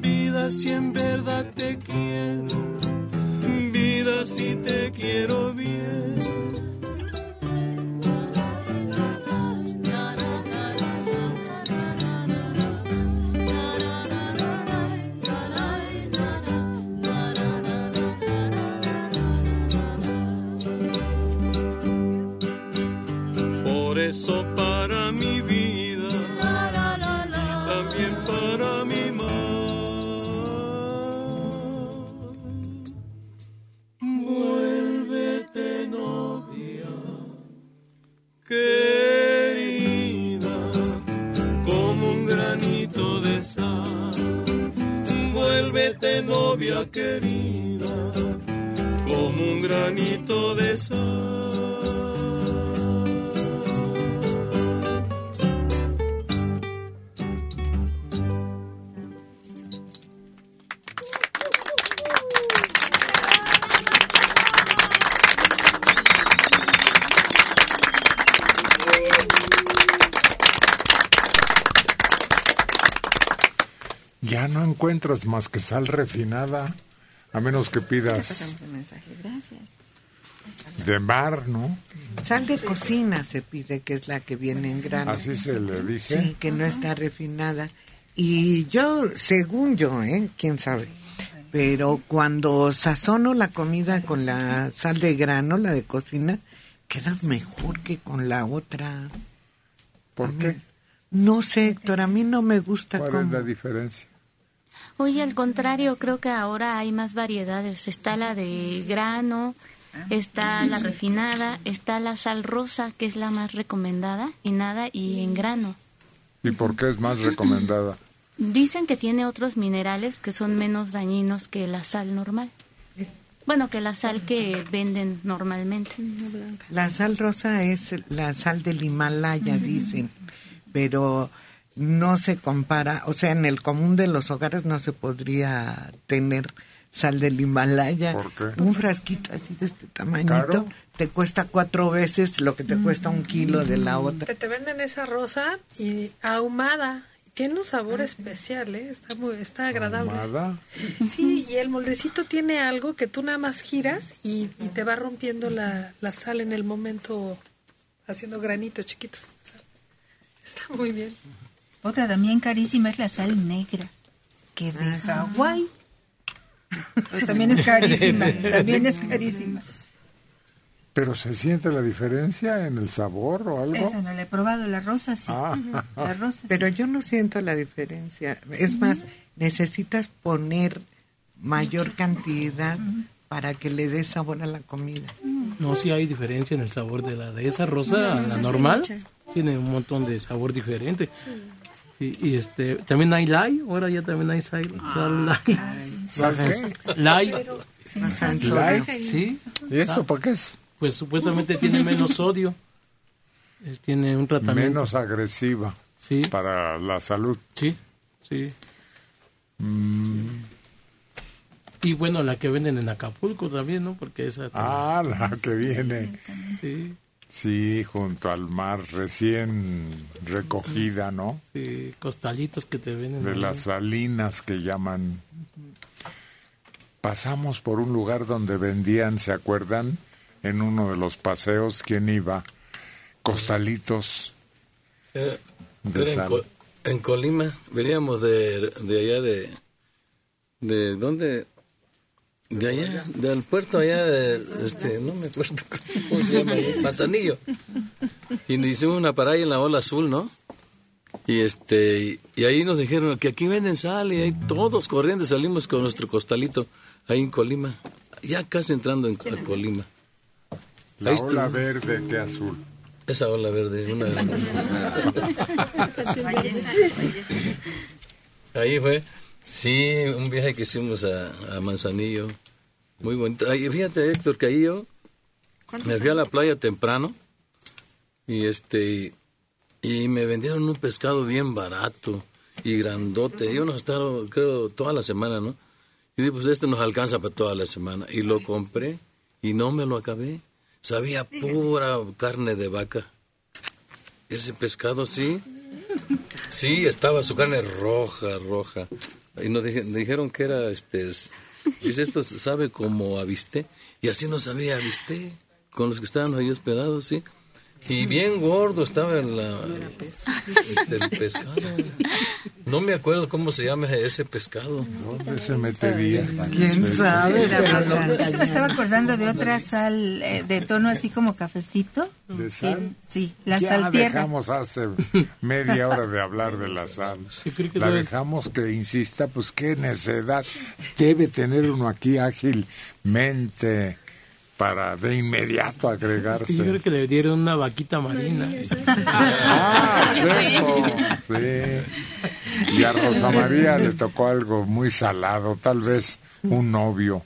Vida si en verdad te quiero, vida si te quiero bien. Por eso para mi vida también para mi mar. Vuélvete novia, querida, como un granito de sal. Vuélvete novia querida, como un granito de sal. Encuentras más que sal refinada, a menos que pidas de mar, ¿no? Sal de cocina se pide, que es la que viene en grano. Así se le dice. Sí, que no está refinada. Y yo, según yo, ¿eh? ¿Quién sabe? Pero cuando sazono la comida con la sal de grano, la de cocina, queda mejor que con la otra. ¿Por qué? No sé, Héctor, a mí no me gusta ¿Cuál cómo. es la diferencia? Oye, al contrario, creo que ahora hay más variedades. Está la de grano, está la refinada, está la sal rosa, que es la más recomendada, y nada, y en grano. ¿Y por qué es más recomendada? Dicen que tiene otros minerales que son menos dañinos que la sal normal. Bueno, que la sal que venden normalmente. La sal rosa es la sal del Himalaya, dicen, pero no se compara, o sea, en el común de los hogares no se podría tener sal del Himalaya. ¿Por qué? Un frasquito así de este tamañito ¿Caro? te cuesta cuatro veces lo que te cuesta un kilo de la otra. Te, te venden esa rosa y ahumada. Tiene un sabor especial, ¿eh? Está, muy, está agradable. ¿Ahumada? Sí, y el moldecito tiene algo que tú nada más giras y, y te va rompiendo la, la sal en el momento, haciendo granitos chiquitos. Está muy bien. Otra también carísima es la sal negra, que de Hawái. Pero también es carísima, también es carísima. ¿Pero se siente la diferencia en el sabor o algo? Esa no la he probado, la rosa sí. Ah. La rosa Pero yo no siento la diferencia. Es más, necesitas poner mayor cantidad para que le dé sabor a la comida. No, sí hay diferencia en el sabor de la de esa rosa, la sí normal. Tiene un montón de sabor diferente. Sí, y este, también hay lay, ahora ya también hay. Lay. Sin sal Lay, sodio. sí. ¿Y eso por qué es? Pues supuestamente tiene menos sodio. Tiene un tratamiento. Menos agresiva Sí. para la salud. Sí, sí. Mm, Y bueno, la que venden en Acapulco también, ¿no? Porque esa... ah, la que viene. Sí, Sí, junto al mar, recién recogida, ¿no? sí, costalitos que te venden. De ahí. las salinas que llaman. Pasamos por un lugar donde vendían, ¿se acuerdan? En uno de los paseos, ¿quién iba? Costalitos Eh, de era en, en Colima, veníamos de, de allá de... ¿De dónde? De allá, del puerto allá de, este, no me acuerdo cómo se llama, Manzanillo. Y nos hicimos una parada en la ola azul, ¿no? Y este, y, y ahí nos dijeron que aquí venden sal y ahí todos corriendo salimos con nuestro costalito ahí en Colima, ya casi entrando en, a Colima. La Ahí ola estuvo. verde, que azul. Esa ola verde, una Ahí fue. Sí, un viaje que hicimos a, a Manzanillo. Muy bonito. Fíjate, Héctor, que ahí yo me fui a la playa temprano y este y me vendieron un pescado bien barato y grandote. Yo nos estaba, creo, toda la semana, ¿no? Y dije, pues este nos alcanza para toda la semana. Y lo compré y no me lo acabé. Sabía pura carne de vaca. Ese pescado, sí. Sí, estaba su carne roja, roja. Y nos dije- dijeron que era, este, es- dice, esto sabe como avisté. Y así no sabía avisté, con los que estaban ahí hospedados, sí. Y bien gordo estaba el, la- este, el pescado. No me acuerdo cómo se llama ese pescado. ¿Dónde se metería? ¿Quién sabe? Es que me estaba acordando de otra sal eh, de tono así como cafecito. ¿De sal? Sí, la ya sal tierra. dejamos hace media hora de hablar de la sal. la dejamos que insista, pues qué necedad. Debe tener uno aquí ágilmente para de inmediato agregarse. Es que yo creo que le dieron una vaquita marina. Ah, checo. Sí. Y a Rosa María le tocó algo muy salado, tal vez un novio.